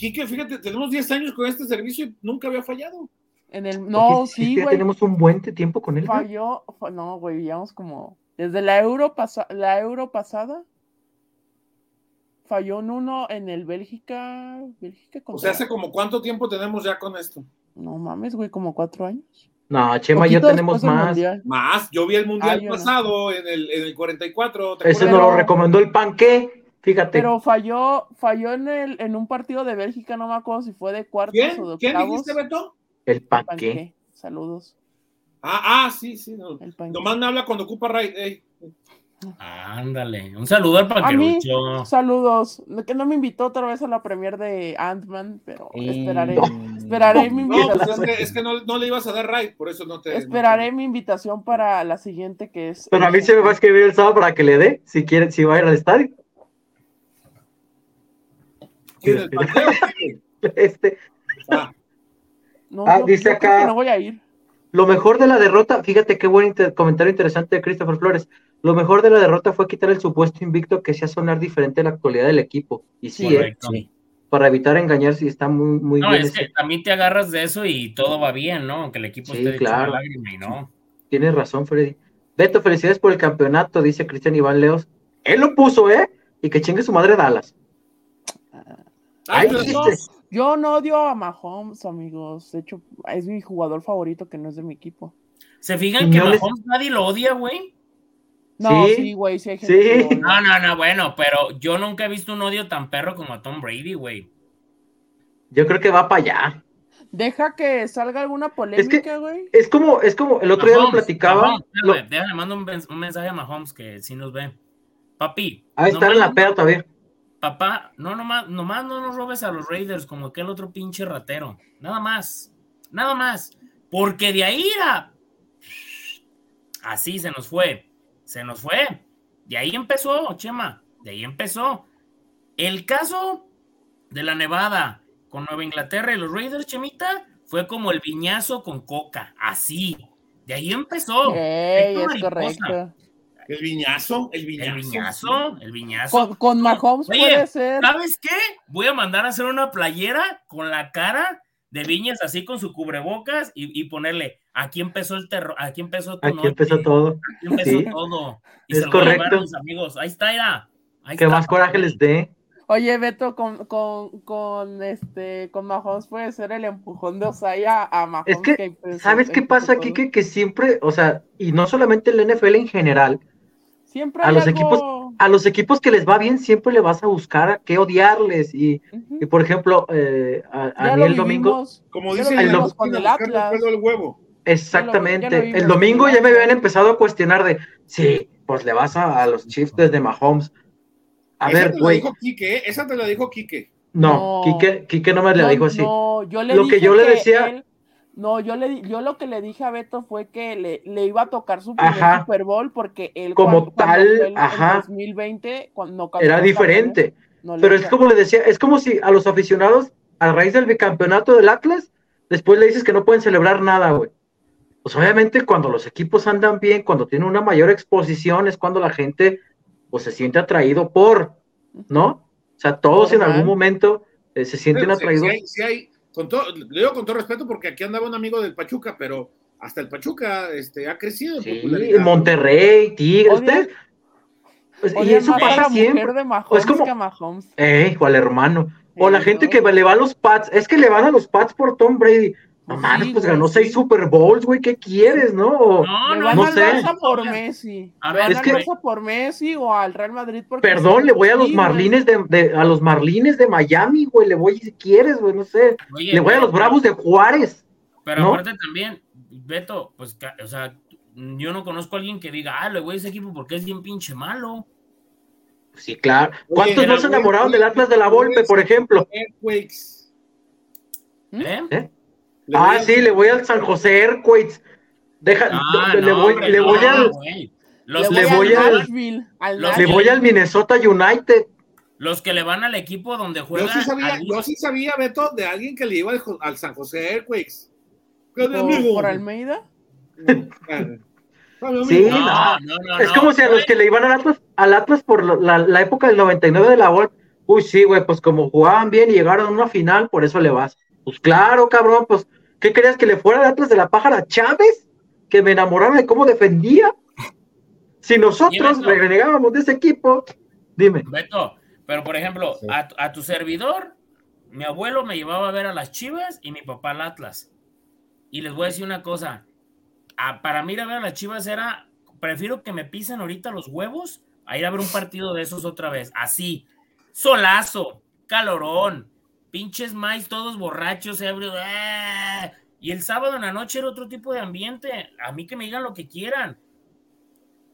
Quique, fíjate, tenemos 10 años con este servicio y nunca había fallado. en el. No, Porque sí, ya güey. tenemos un buen tiempo con él. Falló. fa- No, güey, llevamos como. Desde la euro, pasa- la euro pasada. Falló en uno en el Bélgica. Bélgica O sea, hace como cuánto tiempo tenemos ya con esto. No mames, güey, como cuatro años. No, Chema, ya tenemos más. Más, yo vi el mundial Ah, no. pasado en, el, en el 44. ¿te Ese nos lo recomendó el panque. Fíjate. Pero falló, falló en el, en un partido de Bélgica, no me acuerdo si fue de cuartos ¿Quién? o de ¿Quién octavos. dijiste, Beto? el panque. Saludos. Ah, ah, sí, sí. no. El. Nomás me habla cuando ocupa raid. ey. Ándale. Un saludo al A mí, paquerucho. saludos. No- Que no me invitó otra vez a la premier de Ant-Man, pero esperaré. Esperaré mi No, pues es invitación. que, es que no, no le ibas a dar raid, por eso no te. Esperaré mi invitación para la siguiente que es. Pero a mí se me va a escribir el sábado para que le dé, si quiere, si va a ir al estadio. Este, Ah, No, Ah, dice acá- que no voy a ir. lo mejor de la derrota, fíjate qué buen inter- comentario interesante de Christopher Flores. Lo mejor de la derrota fue quitar el supuesto invicto que hacía sonar diferente a la actualidad del equipo. Y sí, ¿eh? Sí. para evitar engañar, si está muy, muy No, bien. es ese- que también te agarras de eso y todo va bien, ¿no? Aunque el equipo Sí, esté claro. lágrima y no. Tienes razón, Freddy. Beto, felicidades por el campeonato, dice Cristian Iván Leos. Él lo puso, ¿eh? Y que chingue su madre Dallas. Ay, no. Yo no odio a Mahomes, amigos. De hecho, es mi jugador favorito que no es de mi equipo. ¿Se fijan que Quiñones- Mahomes nadie lo odia, güey? No, Sí, güey, sí hay gente sí. que. No, no, no, bueno, pero yo nunca he visto un odio tan perro como a Tom Brady, güey. Yo creo que va para allá. Deja que salga alguna polémica, güey. Es como, es como, el otro día lo platicaba. Mahomes, lo- déjame, mando un, mens- un mensaje a Mahomes que sí nos ve. Papi. ah, estar en la no- peda todavía. Papá, no, nomás, nomás no nos robes a los Raiders como aquel otro pinche ratero. Nada más. Nada más. Porque de ahí era. Así se nos fue. Se nos fue. De ahí empezó, Chema. De ahí empezó. El caso de la Nevada con Nueva Inglaterra y los Raiders, Chemita, fue como el viñazo con coca. Así. De ahí empezó. Ey, Efecto es mariposa. correcto. El viñazo, el viñazo. El viñazo, el viñazo. Con, con Mahomes Oye, puede ser. ¿Sabes qué? Voy a mandar a hacer una playera con la cara de Viñas así con su cubrebocas y, y ponerle aquí empezó el terror, aquí empezó tu Aquí noche, empezó todo. aquí empezó Sí. todo. Y Es se lo correcto. a mis amigos. Ahí está, era. Ahí Que está. más coraje les dé. Oye, Beto, con, con, con este con Mahomes puede ser el empujón de Osaya a Mahomes. Es que, ¿sabes qué pasa, todo. Kike? Que siempre, o sea, y no solamente el NFL en general, Siempre a los algo- equipos- a los equipos que les va bien siempre le vas a buscar a qué odiarles. Y, y, por ejemplo, eh, a, mí lo el domingo. Como Ya dice lo El con el Atlas. al huevo. exactamente, ya lo el domingo el ya me habían empezado a cuestionar de, sí, pues le vas a, a los Chiefs desde Mahomes. A esa ver, te la güey, dijo Quique, ¿eh? esa te la dijo Quique. no, No. Quique, Quique no me le No, dijo así. No, yo le Lo que yo le decía- él- no, yo le di- yo lo que le dije a Beto fue que le, le iba a tocar su primer Ajá. Super Bowl porque él Como cuando- cuando tal, fue en- en ajá. 2020 cuando Era campeón, diferente. no Pero es como le decía, es como si a los aficionados, a raíz del bicampeonato del Atlas, después le dices que no pueden celebrar nada, güey. Pues obviamente cuando los equipos andan bien, cuando tienen una mayor exposición, es cuando la gente pues se siente atraído por, ¿no? O sea, todos en algún momento eh, se sienten Pero atraídos. sí hay- sí hay- con todo, le digo con todo respeto porque aquí andaba un amigo del Pachuca, pero hasta el Pachuca este, ha crecido en Sí, popularidad. Monterrey, Tigres, ustedes- pues, y eso pasa siempre. de Mahomes como- que Mahomes. Eh, o al hermano. O la gente ¿no? que le va a los Pats, es que le van a los Pats por Tom Brady. No Sí, mames, pues ganó seis Super Bowls, güey, ¿qué quieres, no? No, no, no al sé. Barça por Messi. A ver, es que- Barça por Messi o al Real Madrid porque Perdón, le voy a los sí. Marlines de, de- a los Marlines de Miami, güey, le voy si quieres, güey, no sé. Oye, Le voy a los Bravos de Juárez. Pero ¿no? aparte también, Beto, pues, o sea, yo no conozco a alguien que diga, ah, le voy a ese equipo porque es bien pinche malo. Sí, claro. Oye, ¿Cuántos no se enamoraron del Atlas de la Volpe, por ejemplo? Earthquakes. ¿Eh? ¿Eh? Le voy Ah, sí, le voy al San José Earthquakes. Deja, Ah, le, no, voy, hombre, le no, voy al. Los, le voy, voy al al- Nashville, al los- le voy al Minnesota United. los que le van al equipo donde Yo juega. sí sabía, al- yo sí sabía, Beto, de alguien que le iba al, San José Earthquakes. ¿Qué de por, por Almeida. Sí, No, no. no, no, es no, como si a los que le iban al Atlas, al Atlas por la, la época del 99 de la Vol. Uy, sí, güey, pues como jugaban bien y llegaron a una final, por eso le vas. Pues claro, cabrón, pues, ¿qué querías que le fuera al Atlas de la pájara Chávez? Que me enamorara de cómo defendía. Si nosotros Beto. renegábamos de ese equipo, dime. Beto, pero por ejemplo, Sí. a, a tu servidor, mi abuelo me llevaba a ver a las Chivas y mi papá al Atlas. Y les voy a decir una cosa, a- para mí ir a ver a las Chivas era, prefiero que me pisen ahorita los huevos a ir a ver un partido de esos otra vez, así, solazo, calorón, pinches maíz todos borrachos, ebrios, ¡ah! y el sábado en la noche era otro tipo de ambiente, a mí que me digan lo que quieran.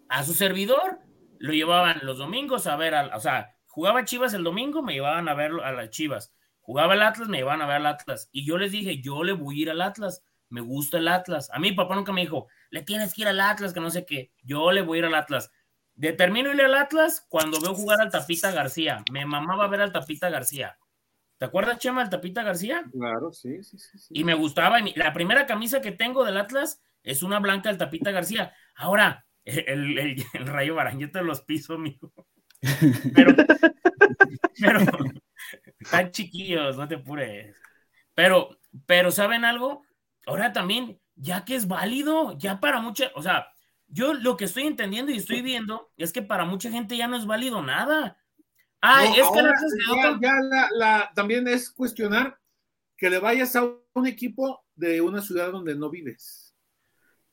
A su servidor lo llevaban los domingos a ver, al, o sea, jugaba Chivas el domingo, me llevaban a ver a las Chivas. Jugaba el Atlas, me llevaban a ver al Atlas. Y yo les dije, yo le voy a ir al Atlas, me gusta el Atlas. A mí mi papá nunca me dijo, le tienes que ir al Atlas, que no sé qué. Yo le voy a ir al Atlas. Determino ir al Atlas cuando veo jugar al Tapita García. Me mamaba ver al Tapita García. ¿Te acuerdas, Chema, del Tapita García? Claro, sí, sí, sí. sí. y me gustaba. La primera camisa que tengo del Atlas es una blanca del Tapita García. Ahora, el, el- el rayo Barañete los piso, amigo. Pero, pero, están chiquillos, no te apures. Pero, pero, ¿saben algo? Ahora también, ya que es válido, ya para mucha, o sea, yo lo que estoy entendiendo y estoy viendo es que para mucha gente ya no es válido nada. Ah, No, es que el ahora Atlas quedó ya, con- ya la- la- también es cuestionar que le vayas a un equipo de una ciudad donde no vives.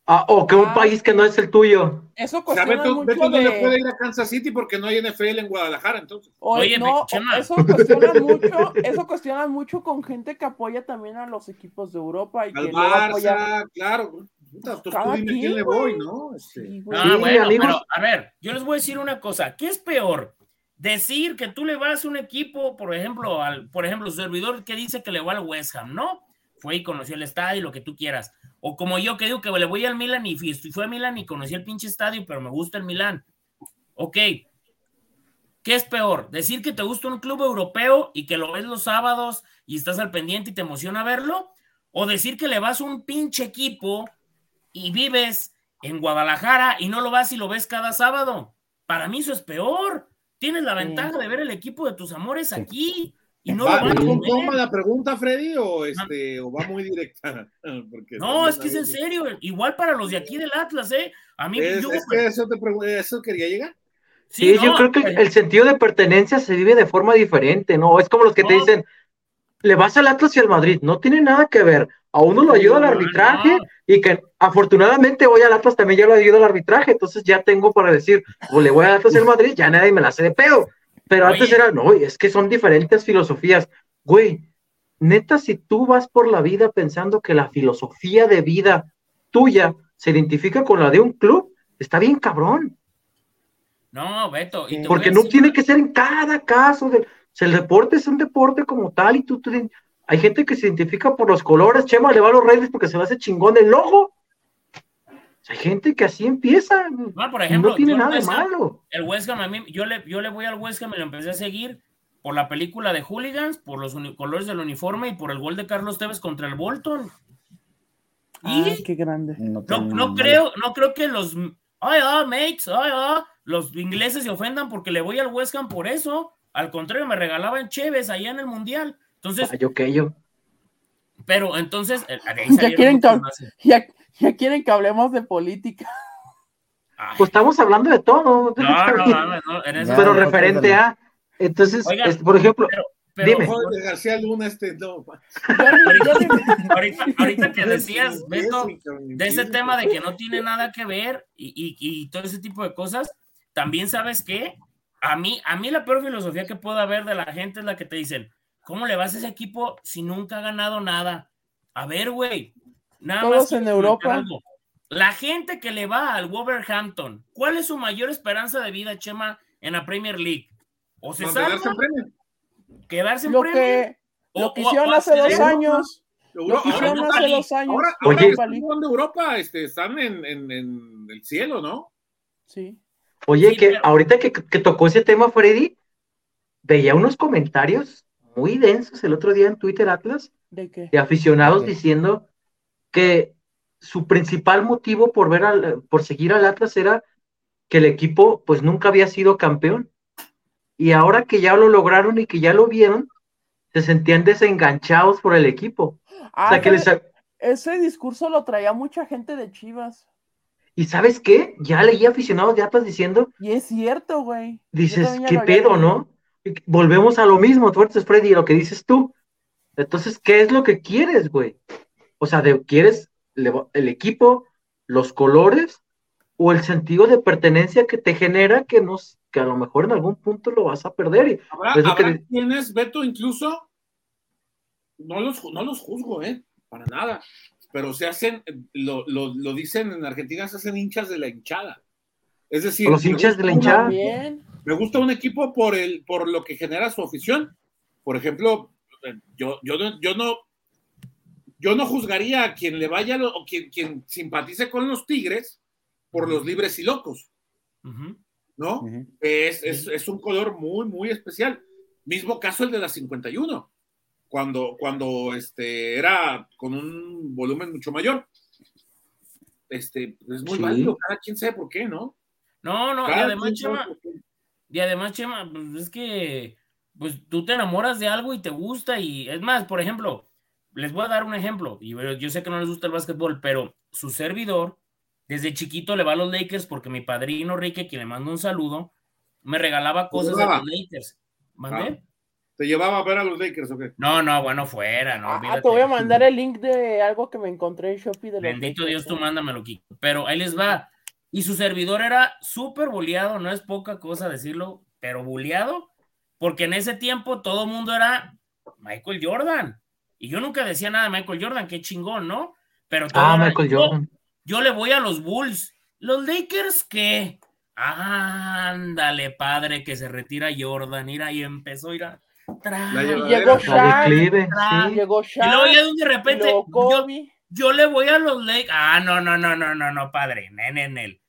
Ah, o que un Ah. país que no es el tuyo. Eso O sea, cuestiona Beto, mucho Beto no le puede de... ir a Kansas City porque no hay NFL en Guadalajara, entonces. o- Oye, no, eso cuestiona mucho, eso cuestiona mucho con gente que apoya también a los equipos de Europa y que Al luego apoya... Claro. Puta, Entonces tú Cada dime quien, quién le voy, ¿no? Este, Sí. Ah, Sí, bueno, amigos. pero a ver, yo les voy a decir una cosa, ¿qué es peor? Decir que tú le vas a un equipo, por ejemplo, al, por ejemplo, su servidor que dice que le va al West Ham, ¿no? Fue y conoció el estadio, lo que tú quieras. O como yo que digo que le voy al Milan y fui, a Milan y conocí el pinche estadio, pero me gusta el Milan. Ok. ¿Qué es peor? Decir que te gusta un club europeo y que lo ves los sábados y estás al pendiente y te emociona verlo. O decir que le vas a un pinche equipo y vives en Guadalajara y no lo vas y lo ves cada sábado. Para mí eso es peor. Tienes la ventaja de ver el equipo de tus amores aquí y no ¿Va, lo vas ¿va a con ver. toma la pregunta, Freddy, o, este, o va muy directa? Porque No, es que es en serio. Igual para los de aquí del Atlas, ¿eh? A mí, Es, yo- es que eso, te eso quería llegar. Sí, yo no, creo que el, pues, el sentido de pertenencia se vive de forma diferente, ¿no? Es como los que te dicen, le vas al Atlas y al Madrid, no tiene nada que ver. A uno lo ayuda el arbitraje y que afortunadamente voy al Atlas también ya lo ayuda el arbitraje, entonces ya tengo para decir, o le voy al Atlas al Madrid, ya nadie me la hace de pedo. Pero antes era, no, es que son diferentes filosofías. Güey, neta, si tú vas por la vida pensando que la filosofía de vida tuya se identifica con la de un club, está bien cabrón. No, Beto. y Porque a no tiene que ser en cada caso. o sea, el deporte es un deporte como tal y tú, tú- hay gente que se identifica por los colores. Chema le va a los Reyes porque se le hace chingón el logo. Hay gente que así empieza. No, por y ejemplo, no tiene nada de West Ham- malo. El West Ham, a mí, yo le, yo le voy al West Ham y lo empecé a seguir por la película de Hooligans, por los colores del uniforme y por el gol de Carlos Tevez contra el Bolton. Y Ay, qué grande. No, creo, no creo que los ay, ah, mates, ay, ah, los ingleses se ofendan porque le voy al West Ham por eso. Al contrario, me regalaban cheves allá en el Mundial. Entonces, Ay, yo qué yo. pero entonces, eh, Ya quieren más. Ya, ya quieren que hablemos de política. Ay, Pues estamos hablando de todo. no, no, mames, no, en eso- pero no, referente no. a. Entonces, Oigan, este, por ejemplo, pero Dime. Joder, García Luna, este, no. Ahorita, ahorita que decías, Beto, de ese tema de que no tiene nada que ver y, y- y todo ese tipo de cosas, también sabes que a mí, a mí la peor filosofía que puedo haber de la gente es la que te dicen, ¿cómo le vas a ese equipo si nunca ha ganado nada? A ver, güey, nada Todos más. en Europa. algo. La gente que le va al Wolverhampton, ¿cuál es su mayor esperanza de vida, Chema, en la Premier League? O se salva, en premio. quedarse en lo Premier, que, o- lo que hicieron o hace dos años. Lo que hicieron ahora- hace dos años. ahora- Oye. ahora están jugando Europa, este, están en, en- en el cielo, ¿no? Sí. Oye, Sí, que pero- ahorita que, que tocó ese tema, Freddy, veía unos comentarios muy densos el otro día en Twitter Atlas ¿De qué? de aficionados diciendo que su principal motivo por ver al, por seguir al Atlas era que el equipo pues nunca había sido campeón. Y ahora que ya lo lograron y que ya lo vieron, se sentían desenganchados por el equipo. O Ah, sea que les, ese- discurso lo traía mucha gente de Chivas. y sabes qué, ya leí aficionados de Atlas diciendo, Y es cierto, güey. Dices, ¿qué pedo, no? Volvemos a lo mismo, fuertes Freddy, lo que dices tú. Entonces, ¿qué es lo que quieres, güey? O sea, de- ¿quieres le- el equipo, los colores o el sentido de pertenencia que te genera que, nos, que a lo mejor en algún punto lo vas a perder? Y, Habrá, Es lo que habrá le- quienes, Beto, incluso, no los, no los juzgo, ¿eh? Para nada. Pero se hacen, lo, lo, lo dicen en Argentina, se hacen hinchas de la hinchada. Es decir, Los hinchas de la hinchada. Me gusta un equipo por, el, por lo que genera su afición. Por ejemplo, yo, yo, no- yo no yo no juzgaría a quien le vaya lo- o quien, quien simpatice con los Tigres por los libres y locos. ¿no? Es, es, es un color muy, muy especial. Mismo caso el de la 51, cuando, cuando este, era con un volumen mucho mayor. Este, es muy Sí. válido, cada quien sabe por qué, ¿no? No, no, y además, quien sabe Chema, por qué. Y además, Chema, pues es que pues tú te enamoras de algo y te gusta y es más, por ejemplo, les voy a dar un ejemplo y yo sé que no les gusta el básquetbol, pero su servidor desde chiquito le va a los Lakers porque mi padrino Rique, quien le mando un saludo, me regalaba cosas de llevaba? los Lakers. ¿Mandé? Ah, ¿Te llevaba a ver a los Lakers o qué? No, no, bueno, fuera, no, Ah, te voy a mandar el link de algo que me encontré en Shopee de los Bendito Lakers, Dios, tú ¿eh? mándamelo, Kiko. Pero ahí les va. Y su servidor era súper boleado, no es poca cosa decirlo, pero boleado, porque en ese tiempo todo el mundo era Michael Jordan. Y yo nunca decía nada de Michael Jordan, qué chingón, ¿no? Pero todo Ah, era, Michael yo- Jordan. Yo, le voy a los Bulls. ¿Los Lakers qué? Ándale, padre, que se retira Jordan. Mira, y empezó a ir a. Y llegó Shaq, Ah, sí. llegó Y Shaq, luego ya de y repente, yo, le voy a los Lakers. Ah, no, no, no, no, no, no, padre. Nel,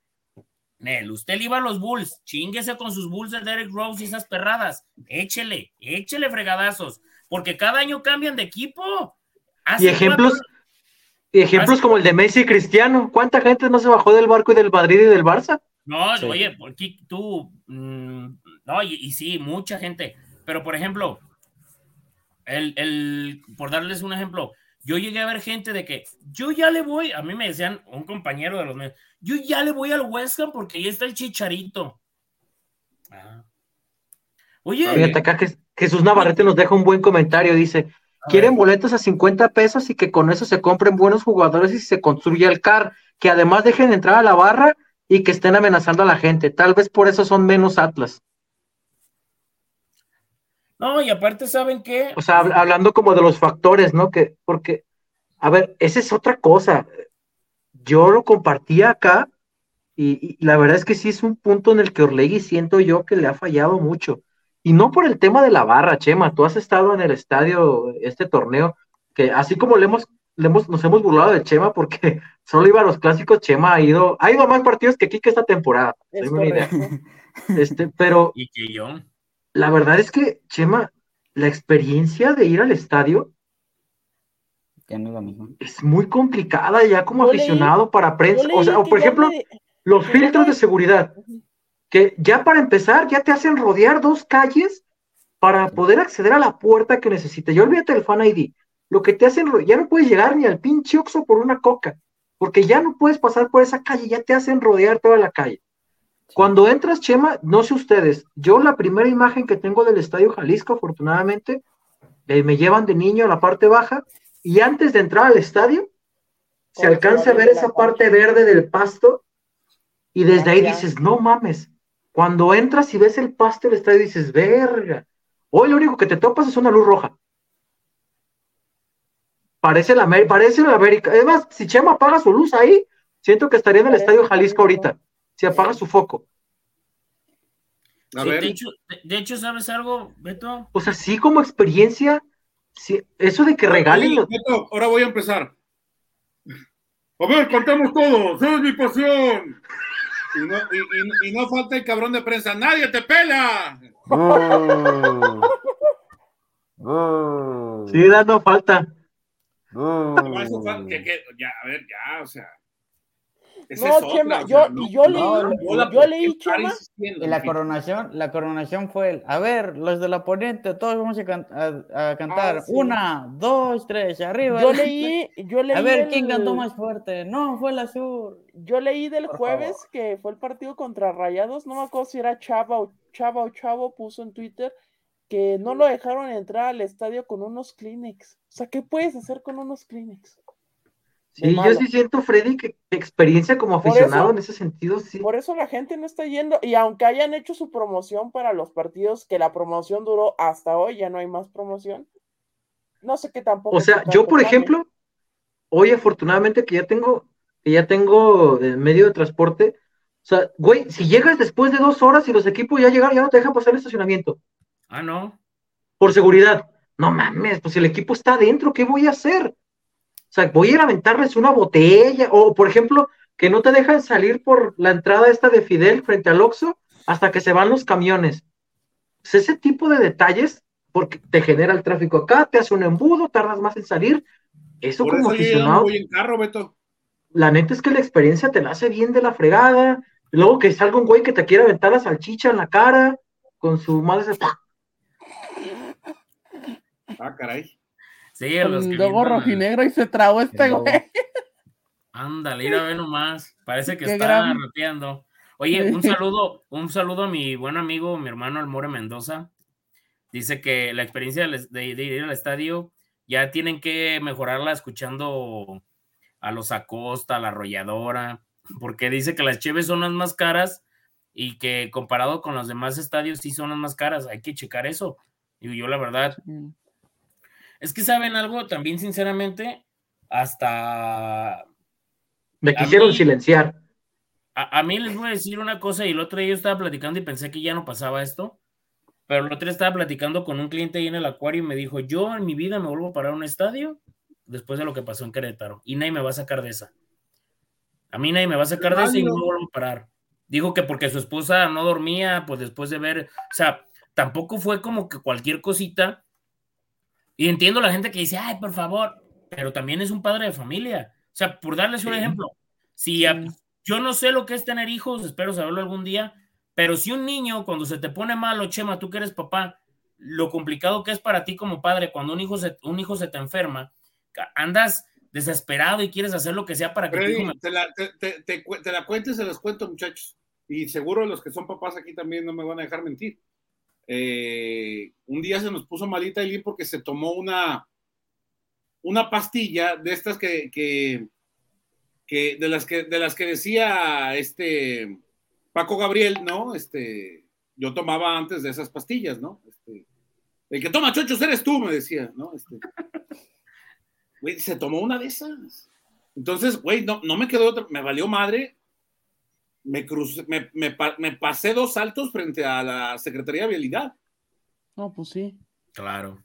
nel, usted le iba a los Bulls. Chinguese con sus Bulls de Derek Rose y esas perradas. Échele, échele fregadazos. Porque cada año cambian de equipo. Hace Y ejemplos, cuatro- y ejemplos como el de Messi y Cristiano. ¿Cuánta gente no se bajó del barco y del Madrid y del Barça? No, Sí. oye, porque tú. mm, no, y, y sí, mucha gente. Pero, por ejemplo, el, el, por darles un ejemplo, yo llegué a ver gente de que yo ya le voy, a mí me decían un compañero de los medios, yo ya le voy al West Ham porque ahí está el chicharito. Ah. Oye, Fíjate acá que Jesús Navarrete nos deja un buen comentario. Dice, quieren boletos a 50 pesos y que con eso se compren buenos jugadores y se construya el CAR. Que además dejen entrar a la barra y que estén amenazando a la gente. Tal vez por eso son menos Atlas. No, y aparte, ¿saben qué? O sea, hab- hablando como de los factores, ¿no? Que, porque, a ver, esa es otra cosa. Yo lo compartía acá y, y la verdad es que sí es un punto en el que Orlegui siento yo que le ha fallado mucho. Y no por el tema de la barra, Chema. Tú has estado en el estadio este torneo, que así como le hemos, le hemos, nos hemos burlado de Chema porque solo iba a los clásicos, Chema ha ido, ha ido a más partidos que Kike esta temporada. Es Tengo una idea. Este, pero Y que yo. La verdad es que, Chema, la experiencia de ir al estadio Ya no es lo mismo. es muy complicada ya como Yo leí- aficionado para prensa. O sea, o por ejemplo, me- los filtros de seguridad, que ya para empezar ya te hacen rodear dos calles para poder acceder a la puerta que necesitas. Ya olvídate del fan ID. Lo que te hacen, ya no puedes llegar ni al pinche Oxxo por una coca, porque ya no puedes pasar por esa calle, ya te hacen rodear toda la calle. Cuando entras, Chema, no sé ustedes, yo la primera imagen que tengo del Estadio Jalisco, afortunadamente, eh, me llevan de niño a la parte baja y antes de entrar al estadio, se alcanza a ver esa parte verde del pasto y desde ahí Ah, dices, no mames. Cuando entras y ves el pasto del estadio dices, verga. Hoy lo único que te topas es una luz roja. Parece la, parece la América. Además, si Chema apaga su luz ahí, siento que estaría en el Estadio Jalisco ahorita. Si apaga su foco. A Sí, ver, de, hecho, de- de hecho, ¿sabes algo, Beto? O sea, sí como experiencia, Sí, eso de que regalen los... Ahora voy a empezar. A ver, contamos todos, esa es mi pasión. Y no, y, y- y no falta el cabrón de prensa, nadie te pela. Sí, dando falta. Que- que- ya, a ver, ya, o sea. No, otra, Chema, yo- no- y yo leí- no, yo ¿por leí, Chema? Y la coronación, la coronación fue el, a ver, los de la poniente, todos vamos a, can- a- a cantar. Ah, sí. Una, dos, tres, arriba. Yo leí, yo leí. A ver, el- ¿quién cantó más fuerte? No, fue el azul. Yo leí del Por jueves favor. que fue el partido contra Rayados, no me acuerdo si era Chava o Chava o Chavo, puso en Twitter que no lo dejaron entrar al estadio con unos Kleenex. O sea, ¿qué puedes hacer con unos Kleenex? Sí, yo sí siento, Freddy, que experiencia como aficionado eso- en ese sentido, sí. Por eso la gente no está yendo. Y aunque hayan hecho su promoción para los partidos, que la promoción duró hasta hoy, ya no hay más promoción. No sé qué tampoco. O sea, yo, por ejemplo, hoy afortunadamente que ya tengo, que ya tengo eh, medio de transporte, o sea, güey, si llegas después de dos horas y los equipos ya llegaron, ya no te dejan pasar el estacionamiento, Ah, no. por seguridad. No mames, pues el equipo está adentro, ¿qué voy a hacer? O sea, voy a ir a aventarles una botella, o por ejemplo, que no te dejan salir por la entrada esta de Fidel frente al Oxxo hasta que se van los camiones. Pues ese tipo de detalles, porque te genera el tráfico acá, te hace un embudo, tardas más en salir. Eso Por como eso yo ya no aficionado, voy en carro, Beto. la neta es que la experiencia te la hace bien de la fregada. Luego que salga un güey que te quiera aventar la salchicha en la cara con su madre. se- Ah, caray. Sí, a los que al- rojinegro y se trabó este güey. Ándale, mira, ve nomás. Parece que Qué está gran- rapeando. Oye, un saludo, un saludo a mi buen amigo, mi hermano Almore Mendoza. Dice que la experiencia de ir al estadio ya tienen que mejorarla escuchando a los Acosta, a la arrolladora, porque dice que las Cheves son las más caras y que comparado con los demás estadios sí son las más caras. Hay que checar eso. Y yo la verdad, es que saben algo también sinceramente, hasta Me A quisieron mí- silenciar. A, a mí les voy a decir una cosa y el otro día yo estaba platicando y pensé que ya no pasaba esto, pero el otro día estaba platicando con un cliente ahí en el acuario y me dijo, yo en mi vida me vuelvo a parar a un estadio después de lo que pasó en Querétaro y nadie me va a sacar de esa. A mí nadie me va a sacar de esa y no me vuelvo a parar. Dijo que porque su esposa no dormía, pues después de ver, o sea, tampoco fue como que cualquier cosita. Y entiendo la gente que dice, ay, por favor, pero también es un padre de familia. O sea, por darles un Sí. ejemplo, si a- yo no sé lo que es tener hijos, espero saberlo algún día, pero si un niño cuando se te pone malo, Chema, tú que eres papá, lo complicado que es para ti como padre cuando un hijo se, un hijo se te enferma, andas desesperado y quieres hacer lo que sea para que Freddy, me- te la, te, te- te cu- te la cuento y se los cuento, muchachos. Y seguro los que son papás aquí también no me van a dejar mentir. Eh, un día se nos puso malita Eileen porque se tomó una, una pastilla de estas que, que, de las que de las que decía este Paco Gabriel, ¿no? Este, yo tomaba antes de esas pastillas, ¿no? Este, el que toma chochos eres tú, me decía, ¿no? Este, se tomó una de esas. Entonces, güey, no, no me quedó otra, me valió madre. Me, crucé, me, me, pa- me pasé dos saltos frente a la Secretaría de Vialidad. No, pues sí. Claro.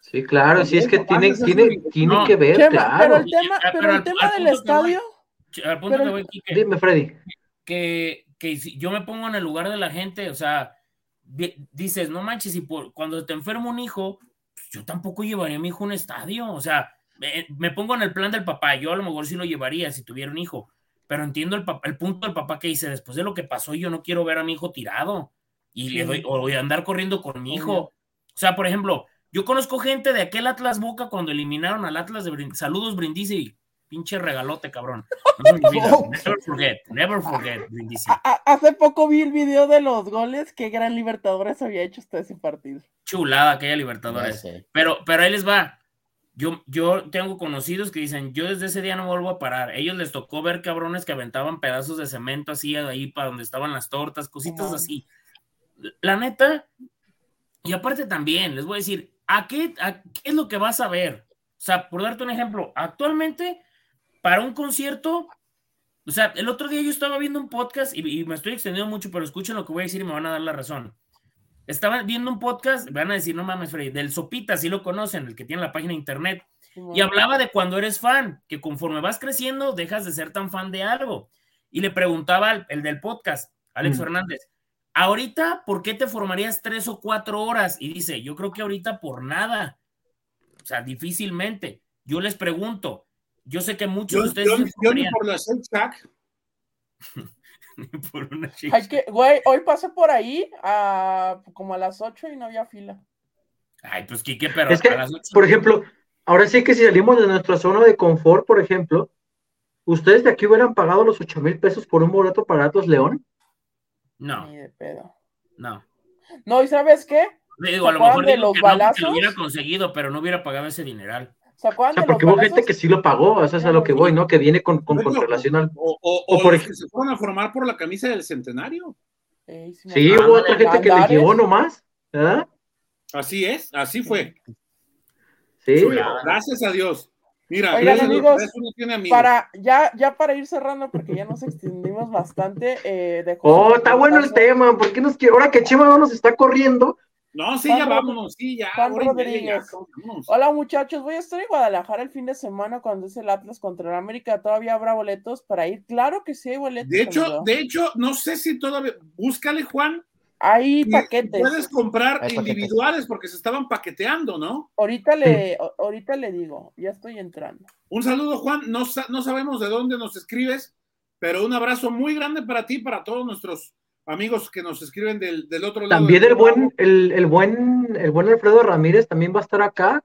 Sí, claro, sí, es que tiene, tiene, tiene No, que ver, claro. pero el tema, pero pero el al- tema al del voy- estadio, Ch- Al punto Pero- que voy, Quique, Dime, Freddy. que, que si yo me pongo en el lugar de la gente, o sea, di- dices, no manches, y por, cuando te enferma un hijo, pues, yo tampoco llevaría a mi hijo a un estadio, o sea, me, me pongo en el plan del papá, yo a lo mejor sí lo llevaría si tuviera un hijo, pero entiendo el, pap- el punto del papá que dice, después de lo que pasó, yo no quiero ver a mi hijo tirado, y le Sí. doy, o andar corriendo con mi hijo. O sea, por ejemplo, yo conozco gente de aquel Atlas Boca cuando eliminaron al Atlas de Brin- Saludos Brindisi, pinche regalote, cabrón. No se me olvida. Never forget, never forget, Brindisi. hace poco vi el video de los goles, qué gran Libertadores había hecho hasta ese partido. Chulada aquella Libertadores. sé. Pero, pero ahí les va. Yo, yo tengo conocidos que dicen, yo desde ese día no vuelvo a parar. Ellos les tocó ver cabrones que aventaban pedazos de cemento así ahí para donde estaban las tortas, cositas así. La neta, y aparte también, les voy a decir, ¿a qué, a qué es lo que vas a ver? O sea, por darte un ejemplo, actualmente, para un concierto, o sea, el otro día yo estaba viendo un podcast y, y me estoy extendiendo mucho, pero escuchen lo que voy a decir y me van a dar la razón. Estaba viendo un podcast, van a decir, no mames, Freddy, del Sopita, si lo conocen, el que tiene la página de internet, y hablaba de cuando eres fan, que conforme vas creciendo dejas de ser tan fan de algo. Y le preguntaba el del podcast, Alex Mm. Fernández, ahorita, ¿por qué te formarías tres o cuatro horas? Y dice, yo creo que ahorita por nada. O sea, difícilmente. Yo les pregunto, yo sé que muchos Yo, de ustedes yo- ni por la. por una chica. Hay que, güey, hoy pasé por ahí a, como a las 8 y no había fila. Ay, pues Quique, pero Es que, a las ocho- por ejemplo, ahora sí que si salimos de nuestra zona de confort, por ejemplo, ¿ustedes de aquí hubieran pagado los 8 mil pesos por un boleto para Atlas León? No, Ni de pedo. no. No, ¿y sabes qué? Digo, a lo ¿Se acuerdan mejor de digo los que no balazos? lo hubiera conseguido, pero no hubiera pagado ese dineral. ¿Se O sea, de los porque hubo gente que sí lo pagó, eso es a lo que voy, ¿no? Que viene con, con, con relación al... O, o, O o por los ej- que se fueron a formar por la camisa del centenario. Sí hubo otra gente que le Andares. llegó nomás, ¿verdad? Así es, así fue. Sí. Gracias a Dios. Mira, Oigan, gracias a Dios, amigos, por eso no tiene amigos. Para, ya, ya para ir cerrando, porque ya nos extendimos bastante. Eh, dejó Oh, está bueno el tema, ¿por qué nos quiere? Ahora que Chema no nos está corriendo, No, sí, Juan ya vámonos, sí, ya. Juan y Rodríguez. ya, vámonos. Hola muchachos, voy a estar en Guadalajara el fin de semana cuando es el Atlas contra el América. ¿Todavía habrá boletos para ir? Claro que sí hay boletos. De hecho, amigo. de hecho, no sé si todavía. Búscale, Juan. hay y paquetes. Puedes comprar Hay paquetes. individuales porque se estaban paqueteando, ¿no? Ahorita le, ahorita le digo, ya estoy entrando. Un saludo, Juan. No, no sabemos de dónde nos escribes, pero un abrazo muy grande para ti, para todos nuestros amigos que nos escriben del, del otro lado. también el buen, el, el buen, el buen Alfredo Ramírez también va a estar acá,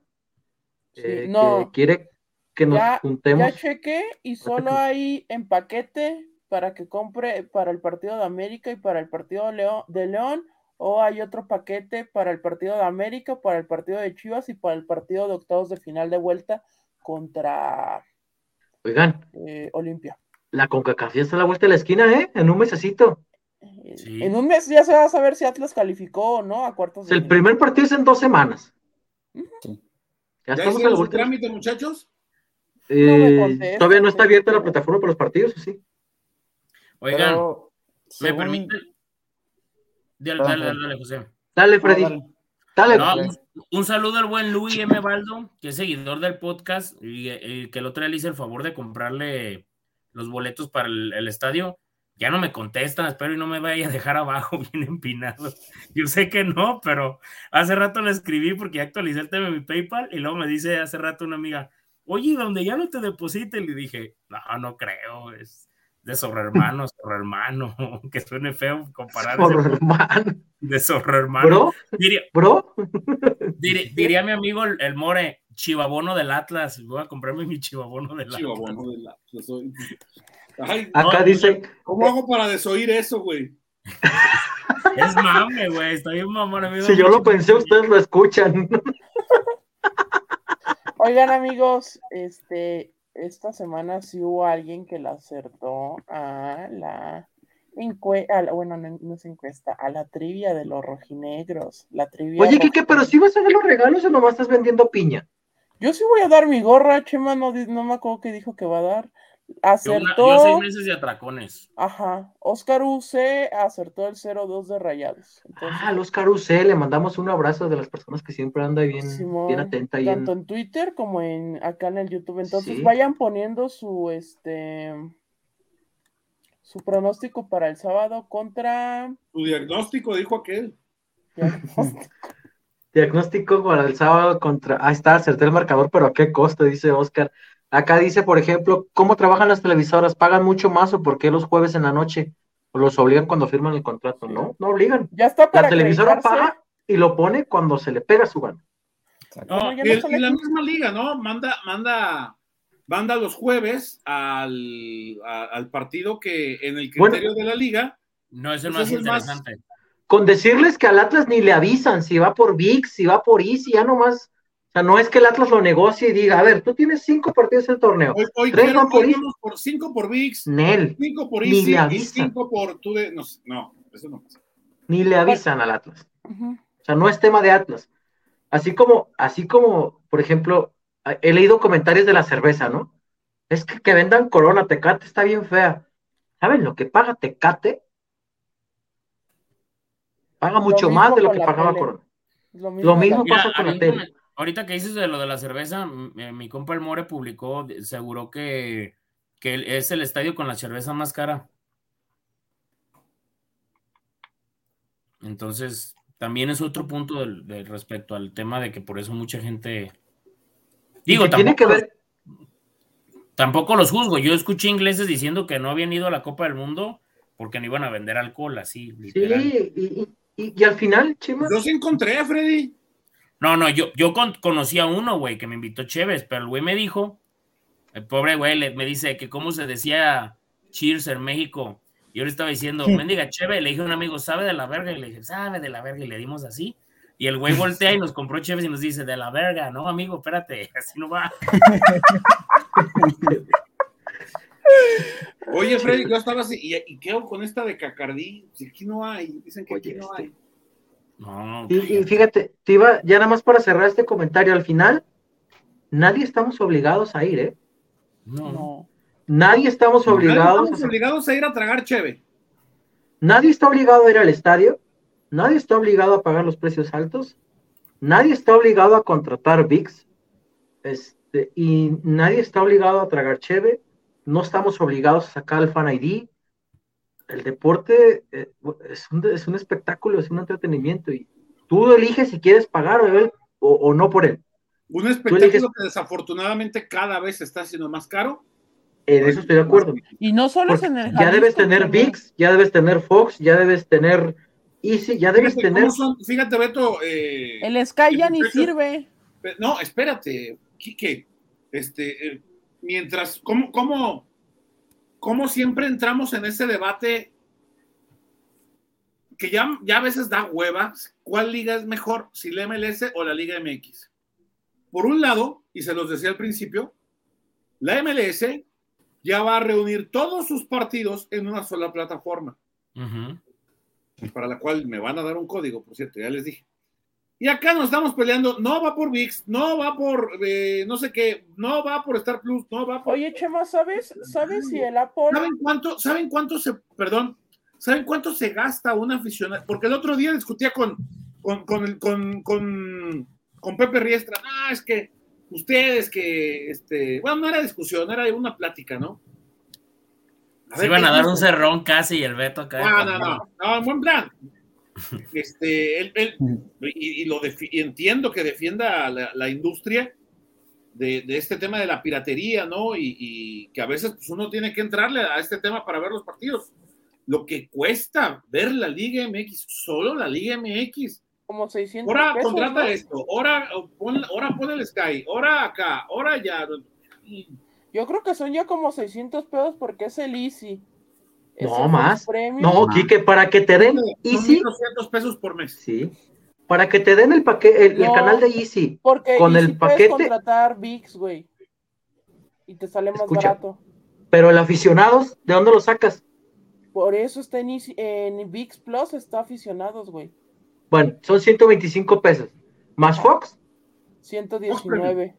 Sí, eh, no. que quiere que nos Ya, juntemos. ya chequé y solo hay en paquete para que compre para el partido de América y para el partido de León, de León, o hay otro paquete para el partido de América, para el partido de Chivas y para el partido de octavos de final de vuelta contra Oigan, eh, Olimpia. la CONCACAF ya está a la vuelta de la esquina, ¿eh? En un mesecito. Eh, Sí. En un mes ya se va a saber si Atlas calificó o no a cuartos de El primer partido es en dos semanas. Sí. Ya ¿Ya estamos de la- trámite, muchachos? Eh, No todavía no está abierta la plataforma para los partidos, ¿o sí? Oigan, Pero, ¿me según- permiten? Dale, dale, dale, José. Dale, Freddy. dale. No, un, un saludo al buen Luis M. Baldo, que es seguidor del podcast y, y que el otro día le hice el favor de comprarle los boletos para el, el estadio. Ya no me contestan, espero y no me vaya a dejar abajo bien empinado. Yo sé que no, pero hace rato le escribí porque ya actualicé el tema de mi PayPal y luego me dice hace rato una amiga, oye, donde ya no te deposite, le dije, no, no creo, es de zorro hermano, zorro hermano, que suene feo comparar de zorro hermano. Bro, Diría, bro. Dir- diría mi amigo el, el More, chivabono del Atlas. Voy a comprarme mi chivabono del Atlas. bueno, de la- yo soy- Ay, Acá No, dice, ¿Cómo hago para desoír eso, güey? Es mame, güey. Está bien mamón, amigo. si yo lo pensé, ustedes lo escuchan. Oigan, amigos, este, esta semana sí hubo alguien que la acertó a la encuesta, bueno, no, no es encuesta, a la trivia de los rojinegros. La trivia. Oye, Kike, pero si vas a ver los regalos o nomás estás vendiendo piña. Yo sí voy a dar mi gorra, Chema, no, no me acuerdo qué dijo que va a dar. Yo, una- Acertó. yo seis meses de atracones. Ajá. Oscar UC acertó el 0-2 de Rayados. Entonces, Ah, los Carusel, le mandamos un abrazo de las personas que siempre anda bien, Simón, bien atenta tanto en Twitter como en acá en el YouTube. Entonces Sí. vayan poniendo su este su pronóstico para el sábado contra Tu diagnóstico, dijo aquel. Diagnóstico para el sábado contra. Ah, está, acerté el marcador, pero ¿a qué costo? Dice Oscar. Acá dice, por ejemplo, ¿cómo trabajan las televisoras? ¿Pagan mucho más o por qué los jueves en la noche? ¿O los obligan cuando firman el contrato? No, no obligan. ya está para La televisora paga y lo pone cuando se le pega su gana. No, el- la misma liga, ¿no? Manda, manda, manda los jueves al, a- al partido que en el Bueno. criterio de la liga. No es el Pues más es el más- interesante. Con decirles que al Atlas ni le avisan si va por VIX, si va por Easy, ya nomás. O sea, no es que el Atlas lo negocie y diga, a ver, tú tienes cinco partidos en el torneo. Hoy, hoy, Tres quiero- por por cinco por VIX, Nel, cinco por le y avisan. cinco por tu de. No, no, eso no pasa. ni le avisan al Atlas. O sea, no es tema de Atlas. Así como, así como, por ejemplo, he leído comentarios de la cerveza, ¿no? Es que que vendan Corona, Tecate está bien fea. ¿Saben lo que paga Tecate? Paga mucho mismo más de lo que pagaba tele. Corona. Lo Lo mismo pasa con la tele. Ahorita que dices de lo de la cerveza, eh, mi compa el More publicó, aseguró que, que es el estadio con la cerveza más cara. Entonces, también es otro punto del, del respecto al tema de que por eso mucha gente. Digo, que tiene tampoco, que ver, tampoco los juzgo. Yo escuché ingleses diciendo que no habían ido a la Copa del Mundo porque no iban a vender alcohol, así, sí, y, y- y- y al final, Chima, Yo sí encontré, Freddy. No, no, yo, yo con- conocí a uno, güey, que me invitó Chévez, pero el güey me dijo, el pobre güey le- me dice que cómo se decía Cheers en México. Y yo le estaba diciendo, mendiga Chévez, le dije a un amigo, ¿sabe de la verga? Y le dije, sabe de la verga, y le dimos así. Y el güey voltea y nos compró Chévez y nos dice, de la verga, no, amigo, espérate, así no va. Oye, Freddy, yo estaba así. ¿Y, y qué hago con esta de Cacardí? Si aquí no hay. Dicen que aquí no este- hay. No, y, y fíjate, te iba, ya nada más para cerrar este comentario, al final, nadie estamos obligados a ir, ¿eh? no. Nadie estamos obligados, Estamos a- obligados a ir a tragar cheve. nadie está obligado a ir al estadio, nadie está obligado a pagar los precios altos, nadie está obligado a contratar VIX, este, y nadie está obligado a tragar cheve, no estamos obligados a sacar el fan ID. El deporte eh, es, un, es un espectáculo, es un entretenimiento, y tú eliges si quieres pagar o, él- o- o no por él. Un espectáculo eliges- que desafortunadamente cada vez está haciendo más caro. En eso estoy de acuerdo. Y no solo es en el ya debes tener. VIX, ya debes tener Fox, ya debes tener Easy, ya debes Fíjate, tener. son- fíjate, Beto. eh, El Sky ya ni sirve. No, espérate, Quique. Este, eh, mientras, ¿cómo, cómo, cómo siempre entramos en ese debate que ya, ya a veces da hueva? ¿Cuál liga es mejor, si la MLS o la Liga MX? Por un lado, y se los decía al principio, la MLS ya va a reunir todos sus partidos en una sola plataforma Ujú. para la cual me van a dar un código, por cierto, ya les dije. Y acá nos estamos peleando, no va por VIX, no va por eh, no sé qué, no va por Star Plus, no va por... Oye, Chema, ¿sabes? ¿Sabes si el Apple ¿Saben cuánto, ¿Saben cuánto se, perdón, ¿saben cuánto se gasta un aficionado? Porque el otro día discutía con, con, con, el- con, con, con Pepe Riestra, no, es que ustedes que, este, bueno, no era discusión, era una plática, ¿no? A Se ver, iban ¿qué a es dar un cerrón casi y el Beto acá. No, no, no, no, en buen plan. Este, él, él- y, y lo y entiendo que defienda la, la industria de, de este tema de la piratería, ¿no? Y, y que a veces pues, uno tiene que entrarle a este tema para ver los partidos. Lo que cuesta ver la Liga MX, solo la Liga MX. como 600 Ahora pesos, contrata ¿no? esto, ahora pon, ahora pon el Sky, ahora acá, ahora ya. Yo creo que son ya como 600 pesos porque es el Easy. No, más. No, Quique, para que te den Easy, 1.200 pesos por mes. sí, para que te den el paquete, el, canal de Easy, Porque con Easy el puedes paquete- contratar VIX, güey. Y te sale más Escucha. barato. pero el aficionados, ¿de dónde lo sacas? Por eso está en, Easy- en VIX Plus, está aficionados, güey. Bueno, son 125 pesos, más Fox, 119.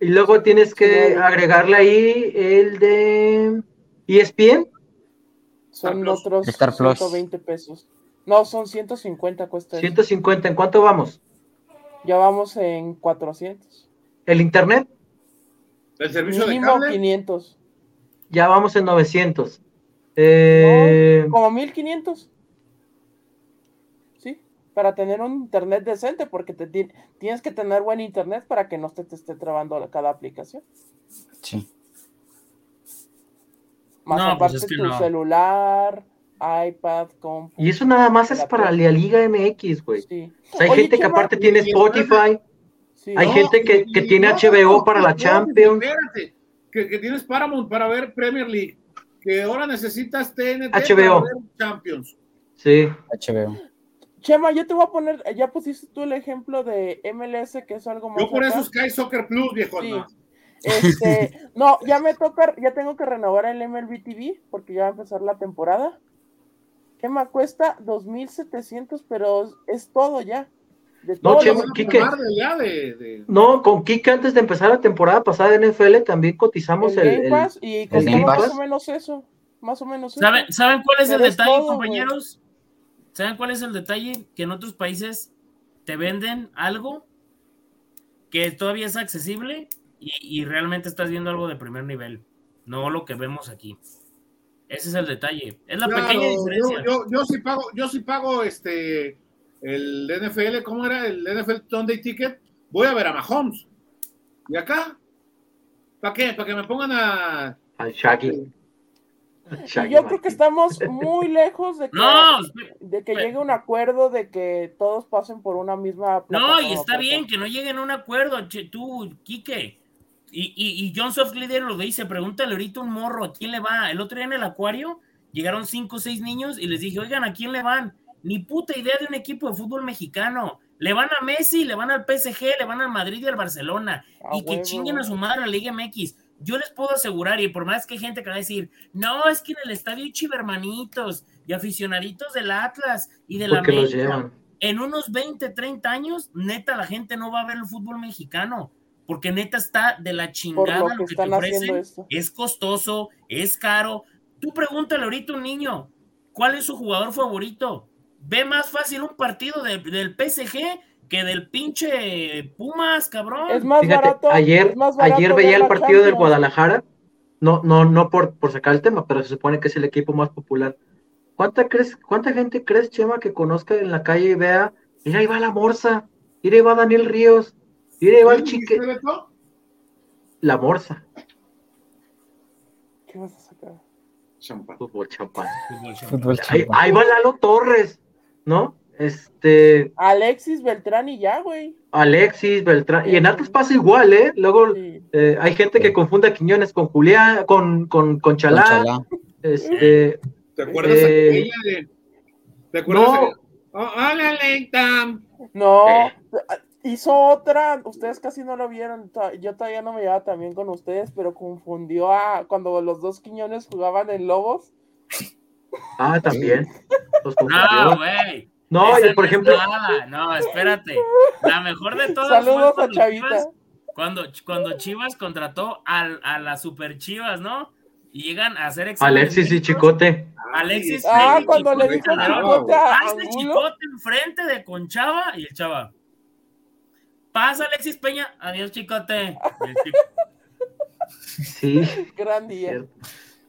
y luego tienes que agregarle ahí el de ESPN, Son Plus. otros Star Plus. 120 pesos. No, son 150 cuesta eso. 150, ¿en cuánto vamos? Ya vamos en 400. El internet, El servicio de Mínimo cable. 500. ya vamos en 900. Eh, No, como 1500. Sí, para tener un internet decente, porque te ti- tienes que tener buen internet para que no te, te esté trabando cada aplicación. Sí. Más No, pues aparte es que tu no. celular, iPad, compu. y eso nada más es para la Liga MX, güey. Sí. O sea, hay Oye, gente que aparte tiene Spotify, sí. hay No, gente que, que tiene no, HBO para la no, Champions. Espérate, que, que tienes Paramount para ver Premier League, que ahora necesitas TNT HBO. para ver Champions. Sí, HBO. Chema, yo te voy a poner, ya pusiste tú el ejemplo de MLS, que es algo más Yo por acá. eso Sky Soccer Plus, viejo. Sí. No. Este, no, ya me toca, ya tengo que renovar el MLB TV porque ya va a empezar la temporada. ¿Qué me cuesta? 2.700, pero es todo ya. De No, todo ya de, de- con Kike antes de empezar la temporada pasada de NFL también cotizamos el el, Game el- Pass y Game más o menos eso. Más o menos eso. ¿Saben, ¿Saben cuál es el es detalle, todo, güey. compañeros? ¿Saben cuál es el detalle? Que en otros países te venden algo que todavía es accesible y, y realmente estás viendo algo de primer nivel, no lo que vemos aquí. Ese es el detalle. Es la Claro, pequeña diferencia. yo, yo sí pago, yo sí pago este el NFL, ¿cómo era? El NFL Sunday Ticket. Voy a ver a Mahomes. ¿Y acá? ¿Para qué? ¿Para que me pongan a. Al Shaggy. Y Shaggy yo creo que estamos muy lejos de que, No, de que pero- llegue un acuerdo de que todos pasen por una misma No, y está bien que no lleguen a un acuerdo, che, tú, Quique. Y, y, y John Soft Leader lo dice, pregúntale ahorita un morro, ¿a quién le va? El otro día en el acuario llegaron cinco o seis niños y les dije, oigan, ¿a quién le van? Ni puta idea de un equipo de fútbol mexicano. Le van a Messi, le van al PSG, le van al Madrid y al Barcelona. Y que chinguen a su madre la Liga MX. Yo les puedo asegurar, y por más que hay gente que va a decir, no, es que en el estadio hay chivermanitos y aficionaditos del Atlas y de la América en unos 20, 30 años, neta, la gente no va a ver el fútbol mexicano, porque neta está de la chingada lo lo que te están haciendo ofrecen, esto. es costoso, es caro. Tú pregúntale ahorita a un niño, ¿cuál es su jugador favorito? Ve más fácil un partido de- del PSG que del pinche Pumas, cabrón. Es más Fíjate, barato. ayer, es más barato ayer veía el partido del. Guadalajara. No, no, no por, por sacar el tema, pero se supone que es el equipo más popular. ¿Cuánta crees, cuánta gente crees, Chema, que conozca en la calle y vea, mira, ahí va la Morsa, mira, ahí va Daniel Ríos, mira, ¿Qué chique, la Morsa, ¿Qué vas a sacar? Champán. fútbol champán. Fútbol, chaval. Fútbol Ahí, champán. ahí va Lalo Torres, ¿no? Este, Alexis Beltrán y ya, güey. Alexis, Beltrán, y en Atlas pasa igual, ¿eh? Luego Sí. eh, hay gente que confunde a Quiñones con Julián, con, con, con Chalá, Chalá. este, ¿Te acuerdas Eh, aquella de. ¿Te acuerdas no. de. Oh, hola, Leighton. No, Eh. Hizo otra, ustedes casi no lo vieron, yo todavía no me llevaba tan bien con ustedes, pero confundió a cuando los dos Quiñones jugaban en Lobos. ah, también. Los No, güey. No, y por ejemplo, nada. No, espérate. La mejor de todas Saludos fue a cuando Chavita. Chivas- Cuando, cuando Chivas contrató al, a las super Chivas, ¿no? Y llegan a hacer Alexis y. Chicote. Alexis Ah, cuando le dijo. Chicote a. Chicote enfrente de Conchava y el Chava. Pasa Alexis Peña, adiós Chicote. Sí, Gran día.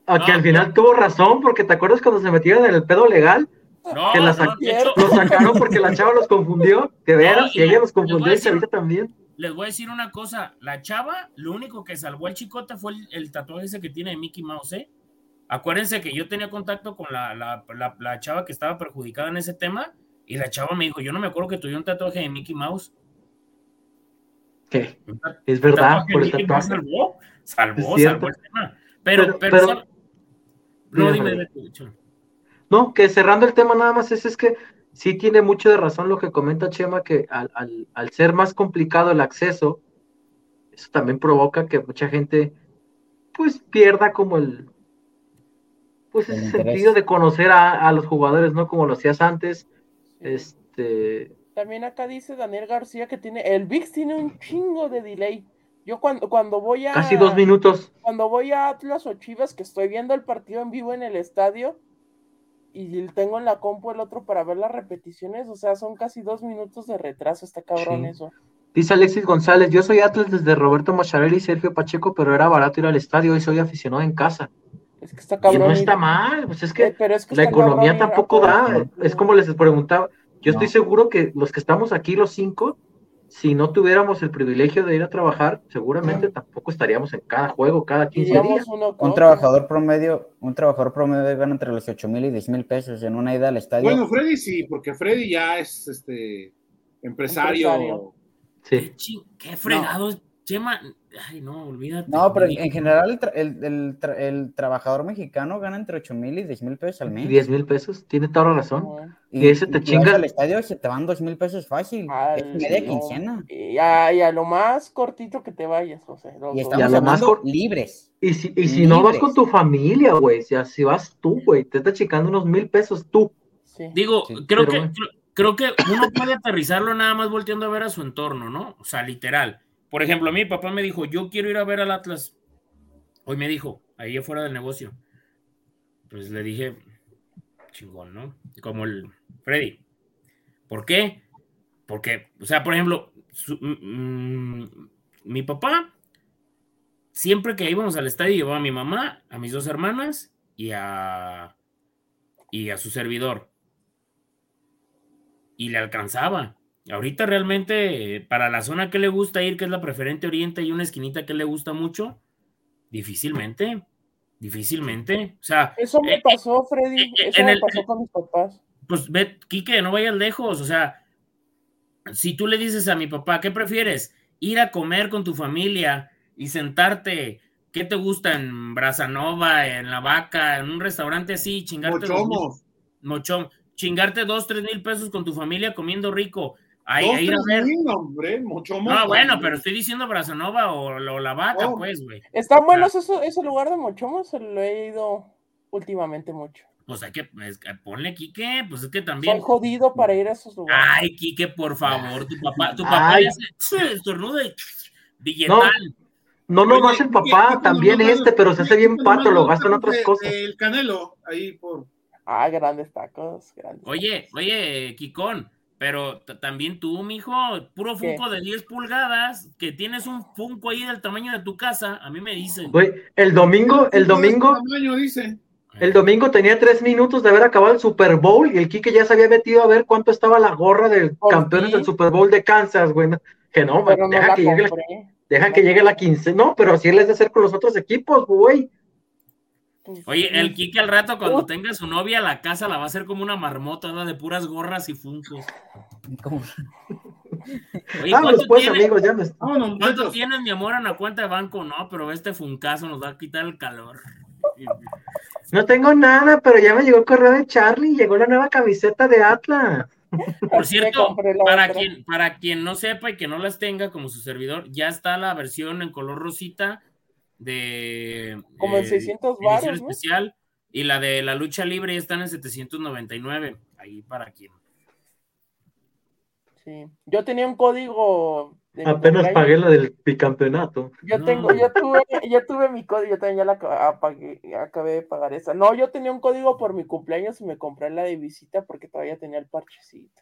Aunque No, al final tuvo razón, porque te acuerdas cuando se metieron en el pedo legal, No, Que la no, sac- de hecho, lo sacaron porque la chava los confundió, de veras, y y ella los confundió y decir- Chavita también. les voy a decir una cosa. La chava, lo único que salvó al chicote fue el, el tatuaje ese que tiene de Mickey Mouse, ¿eh? Acuérdense que yo tenía contacto con la, la, la- la chava que estaba perjudicada en ese tema y la chava me dijo, yo no me acuerdo que tuviera un tatuaje de Mickey Mouse. ¿Qué? Es verdad, por el tatuaje. salvó, salvó, salvó el tema. Pero, Pero- pero, no, Dime. No, que cerrando el tema nada más es, es que sí tiene mucho de razón lo que comenta Chema, que al, al- al ser más complicado el acceso, eso también provoca que mucha gente pues pierda como el pues El ese interés. sentido de conocer a, a los jugadores, ¿no? Como lo hacías antes. Este También acá dice Daniel García que tiene, el VIX tiene un chingo de delay. Yo cuando, cuando voy a casi dos minutos. cuando voy a Atlas o Chivas, que estoy viendo el partido en vivo en el estadio y tengo en la compu el otro para ver las repeticiones, o sea, son casi dos minutos de retraso, está cabrón Sí. eso. Dice Alexis González, yo soy Atlas desde Roberto Macharelli y Sergio Pacheco, pero era barato ir al estadio y soy aficionado en casa. Es que está Y cabrón. no ir- está mal, pues es eh, que pero es que la economía ir tampoco da. Es como les preguntaba, yo estoy No. seguro que los que estamos aquí, los cinco, si no tuviéramos el privilegio de ir a trabajar, seguramente tampoco estaríamos en cada juego, cada 15 días. Uno Un trabajador promedio, un trabajador promedio gana entre los 8 mil y 10 mil pesos en una ida al estadio. Bueno, Freddy sí, porque Freddy ya es este empresario. Empresario. Sí. Qué, chi- qué fregado, Chema. Ay, no, olvídate. no, pero en, general el, tra- el- el tra- el trabajador mexicano gana entre 8 mil y 10 mil pesos al mes. 10 mil pesos, tiene toda la razón. Ajá. y ese te si chingas- vas al estadio se te van 2 mil pesos fácil. Al- es media no, quincena. Y a, y a lo más cortito que te vayas, José. Y estamos a lo más hablando cor- libres. Y si, y si no vas con tu familia, güey, si, si vas tú, güey, te está chicando unos mil pesos tú. Sí. Digo, Sí, creo, pero que, creo, creo que uno puede aterrizarlo nada más volteando a ver a su entorno, ¿no? O sea, literal. Por ejemplo, mi papá me dijo, yo quiero ir a ver al Atlas. Hoy me dijo, ahí afuera del negocio. Pues le dije, chingón, ¿no? Como el Freddy. ¿Por qué? Porque, o sea, por ejemplo, mi papá, siempre que íbamos al estadio, llevaba a mi mamá, a mis dos hermanas y a, y a su servidor. Y le alcanzaba. Ahorita realmente, para la zona que le gusta ir, que es la preferente oriente, y una esquinita que le gusta mucho, difícilmente, difícilmente. O sea, eso me eh, pasó, Freddy. Eh, eh, eso me pasó con mis papás. Pues ve, Quique, no vayas lejos. O sea, si tú le dices a mi papá, ¿qué prefieres? Ir a comer con tu familia y sentarte, ¿qué te gusta en Brazanova, en La Vaca, en un restaurante así, chingarte. Mochomos. Mochom, chingarte dos, tres mil pesos con tu familia comiendo rico Ahí, ahí hombre, mucho No, bueno, pero estoy diciendo Brazanova o, La Vaca, pues, güey. Están buenos eso, ese lugar de Mochomo, se lo he ido últimamente mucho. Pues hay que, ponle Quique, pues es que también. Soy jodido para ir a esos lugares. Ay, Quique, por favor, tu papá, tu papá ya se estornuda y billetal. No, no, no es el papá, también este, pero se hace bien pato, lo gasta en otras cosas. El canelo, ahí por. Ah, grandes tacos, grandes. Oye, oye, Kikón, pero también tú, mijo, puro Funko de 10 pulgadas, que tienes un Funko ahí del tamaño de tu casa, a mí me dicen. Güey, el domingo, el domingo. El domingo tenía tres minutos de haber acabado el Super Bowl y el Kike ya se había metido a ver cuánto estaba la gorra del campeón del Super Bowl de Kansas, güey. Que no, deja, que llegue la, deja que llegue la 15. No, pero así les de hacer con los otros equipos, güey. Oye, el Kike al rato cuando tenga su novia la casa la va a hacer como una marmota de puras gorras y funcos. Oye, ¿cuánto, pues, amigos, ya me... ¿cuánto tienes, mi amor, en la cuenta de banco? No, pero este funcazo nos va a quitar el calor. No tengo nada, pero ya me llegó el correo de Charlie, llegó la nueva camiseta de Atlas. Por cierto, para quien, para quien no sepa y que no las tenga como su servidor, ya está la versión en color rosita de como en 600 baros, especial y la de la lucha libre ya están en 799 ahí para quien. Sí. Yo tenía un código apenas pagué la del bicampeonato. Yo tengo yo tuve yo tuve mi código yo también ya la acabé de pagar esa. No yo tenía un código por mi cumpleaños y me compré la de visita porque todavía tenía el parchecito.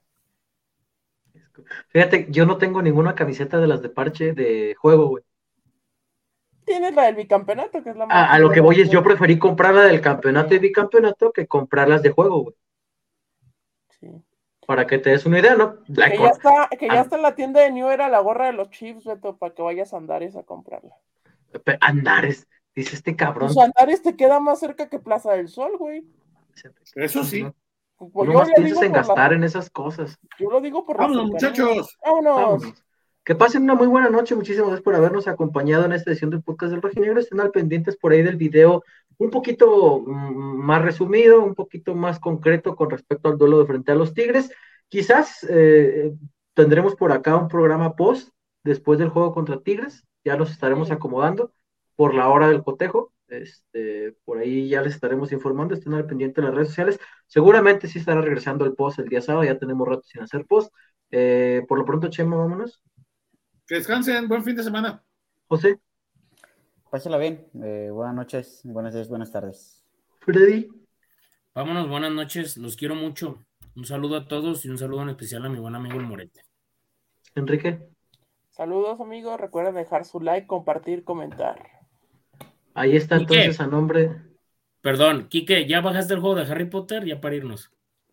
Fíjate, yo no tengo ninguna camiseta de las de parche de juego, güey. Tienes la del bicampeonato, que es la más. A, lo que voy es, yo preferí comprar la del campeonato y bicampeonato que comprarlas de juego, güey. Sí. Para que te des una idea, ¿no? que, ya está, que ya está en la tienda de New Era la gorra de los Chiefs, Beto, para que vayas a Andares a comprarla. Andares, dice este cabrón. Pues Andares te queda más cerca que Plaza del Sol, güey. Eso sí. Pues no, piensas en gastar en esas cosas. Yo lo digo por Vámonos, muchachos. Vámonos. Que pasen una muy buena noche. Muchísimas gracias por habernos acompañado en esta edición del podcast del Rojinegro. Estén al pendientes por ahí del video un poquito mm, más resumido, un poquito más concreto con respecto al duelo de frente a los Tigres. Quizás eh, tendremos por acá un programa post después del juego contra Tigres. Ya nos estaremos acomodando por la hora del cotejo. Este, por ahí ya les estaremos informando. Estén al pendiente de las redes sociales. Seguramente sí estará regresando el post el día sábado. Ya tenemos rato sin hacer post. Eh, por lo pronto, Chema, vámonos. Que descansen, buen fin de semana. José. Pásala bien. Eh, buenas noches, buenas días, buenas tardes. Freddy. Vámonos, buenas noches. Los quiero mucho. Un saludo a todos y un saludo en especial a mi buen amigo el Morete. Enrique. Saludos, amigos. Recuerden dejar su like, compartir, comentar. Ahí está entonces a nombre. Perdón, Quique, ¿ya bajaste el juego de Harry Potter? Ya para irnos.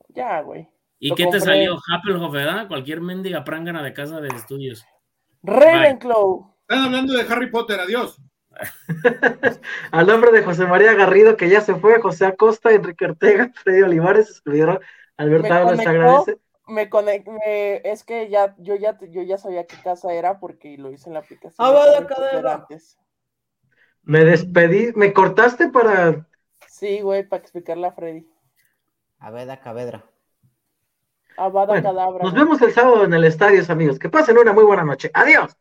Ya, güey. ¿Y qué te salió? Hufflepuff, ¿verdad? Cualquier mendiga prángana de casa de estudios. Ravenclaw. Están hablando de Harry Potter, adiós. Al nombre de José María Garrido, que ya se fue, José Acosta, Enrique Ortega, Freddy Olivares, escribieron, Alberto les agradece. Me conecté, es que ya, yo ya, yo ya sabía qué casa era porque lo hice en la aplicación. Ah, antes. Me despedí, me cortaste para. Sí, güey, para explicarle a Freddy. Aveda Cavedra. Cadabra. Nos vemos el sábado en el estadio, amigos. Que pasen una muy buena noche. Adiós.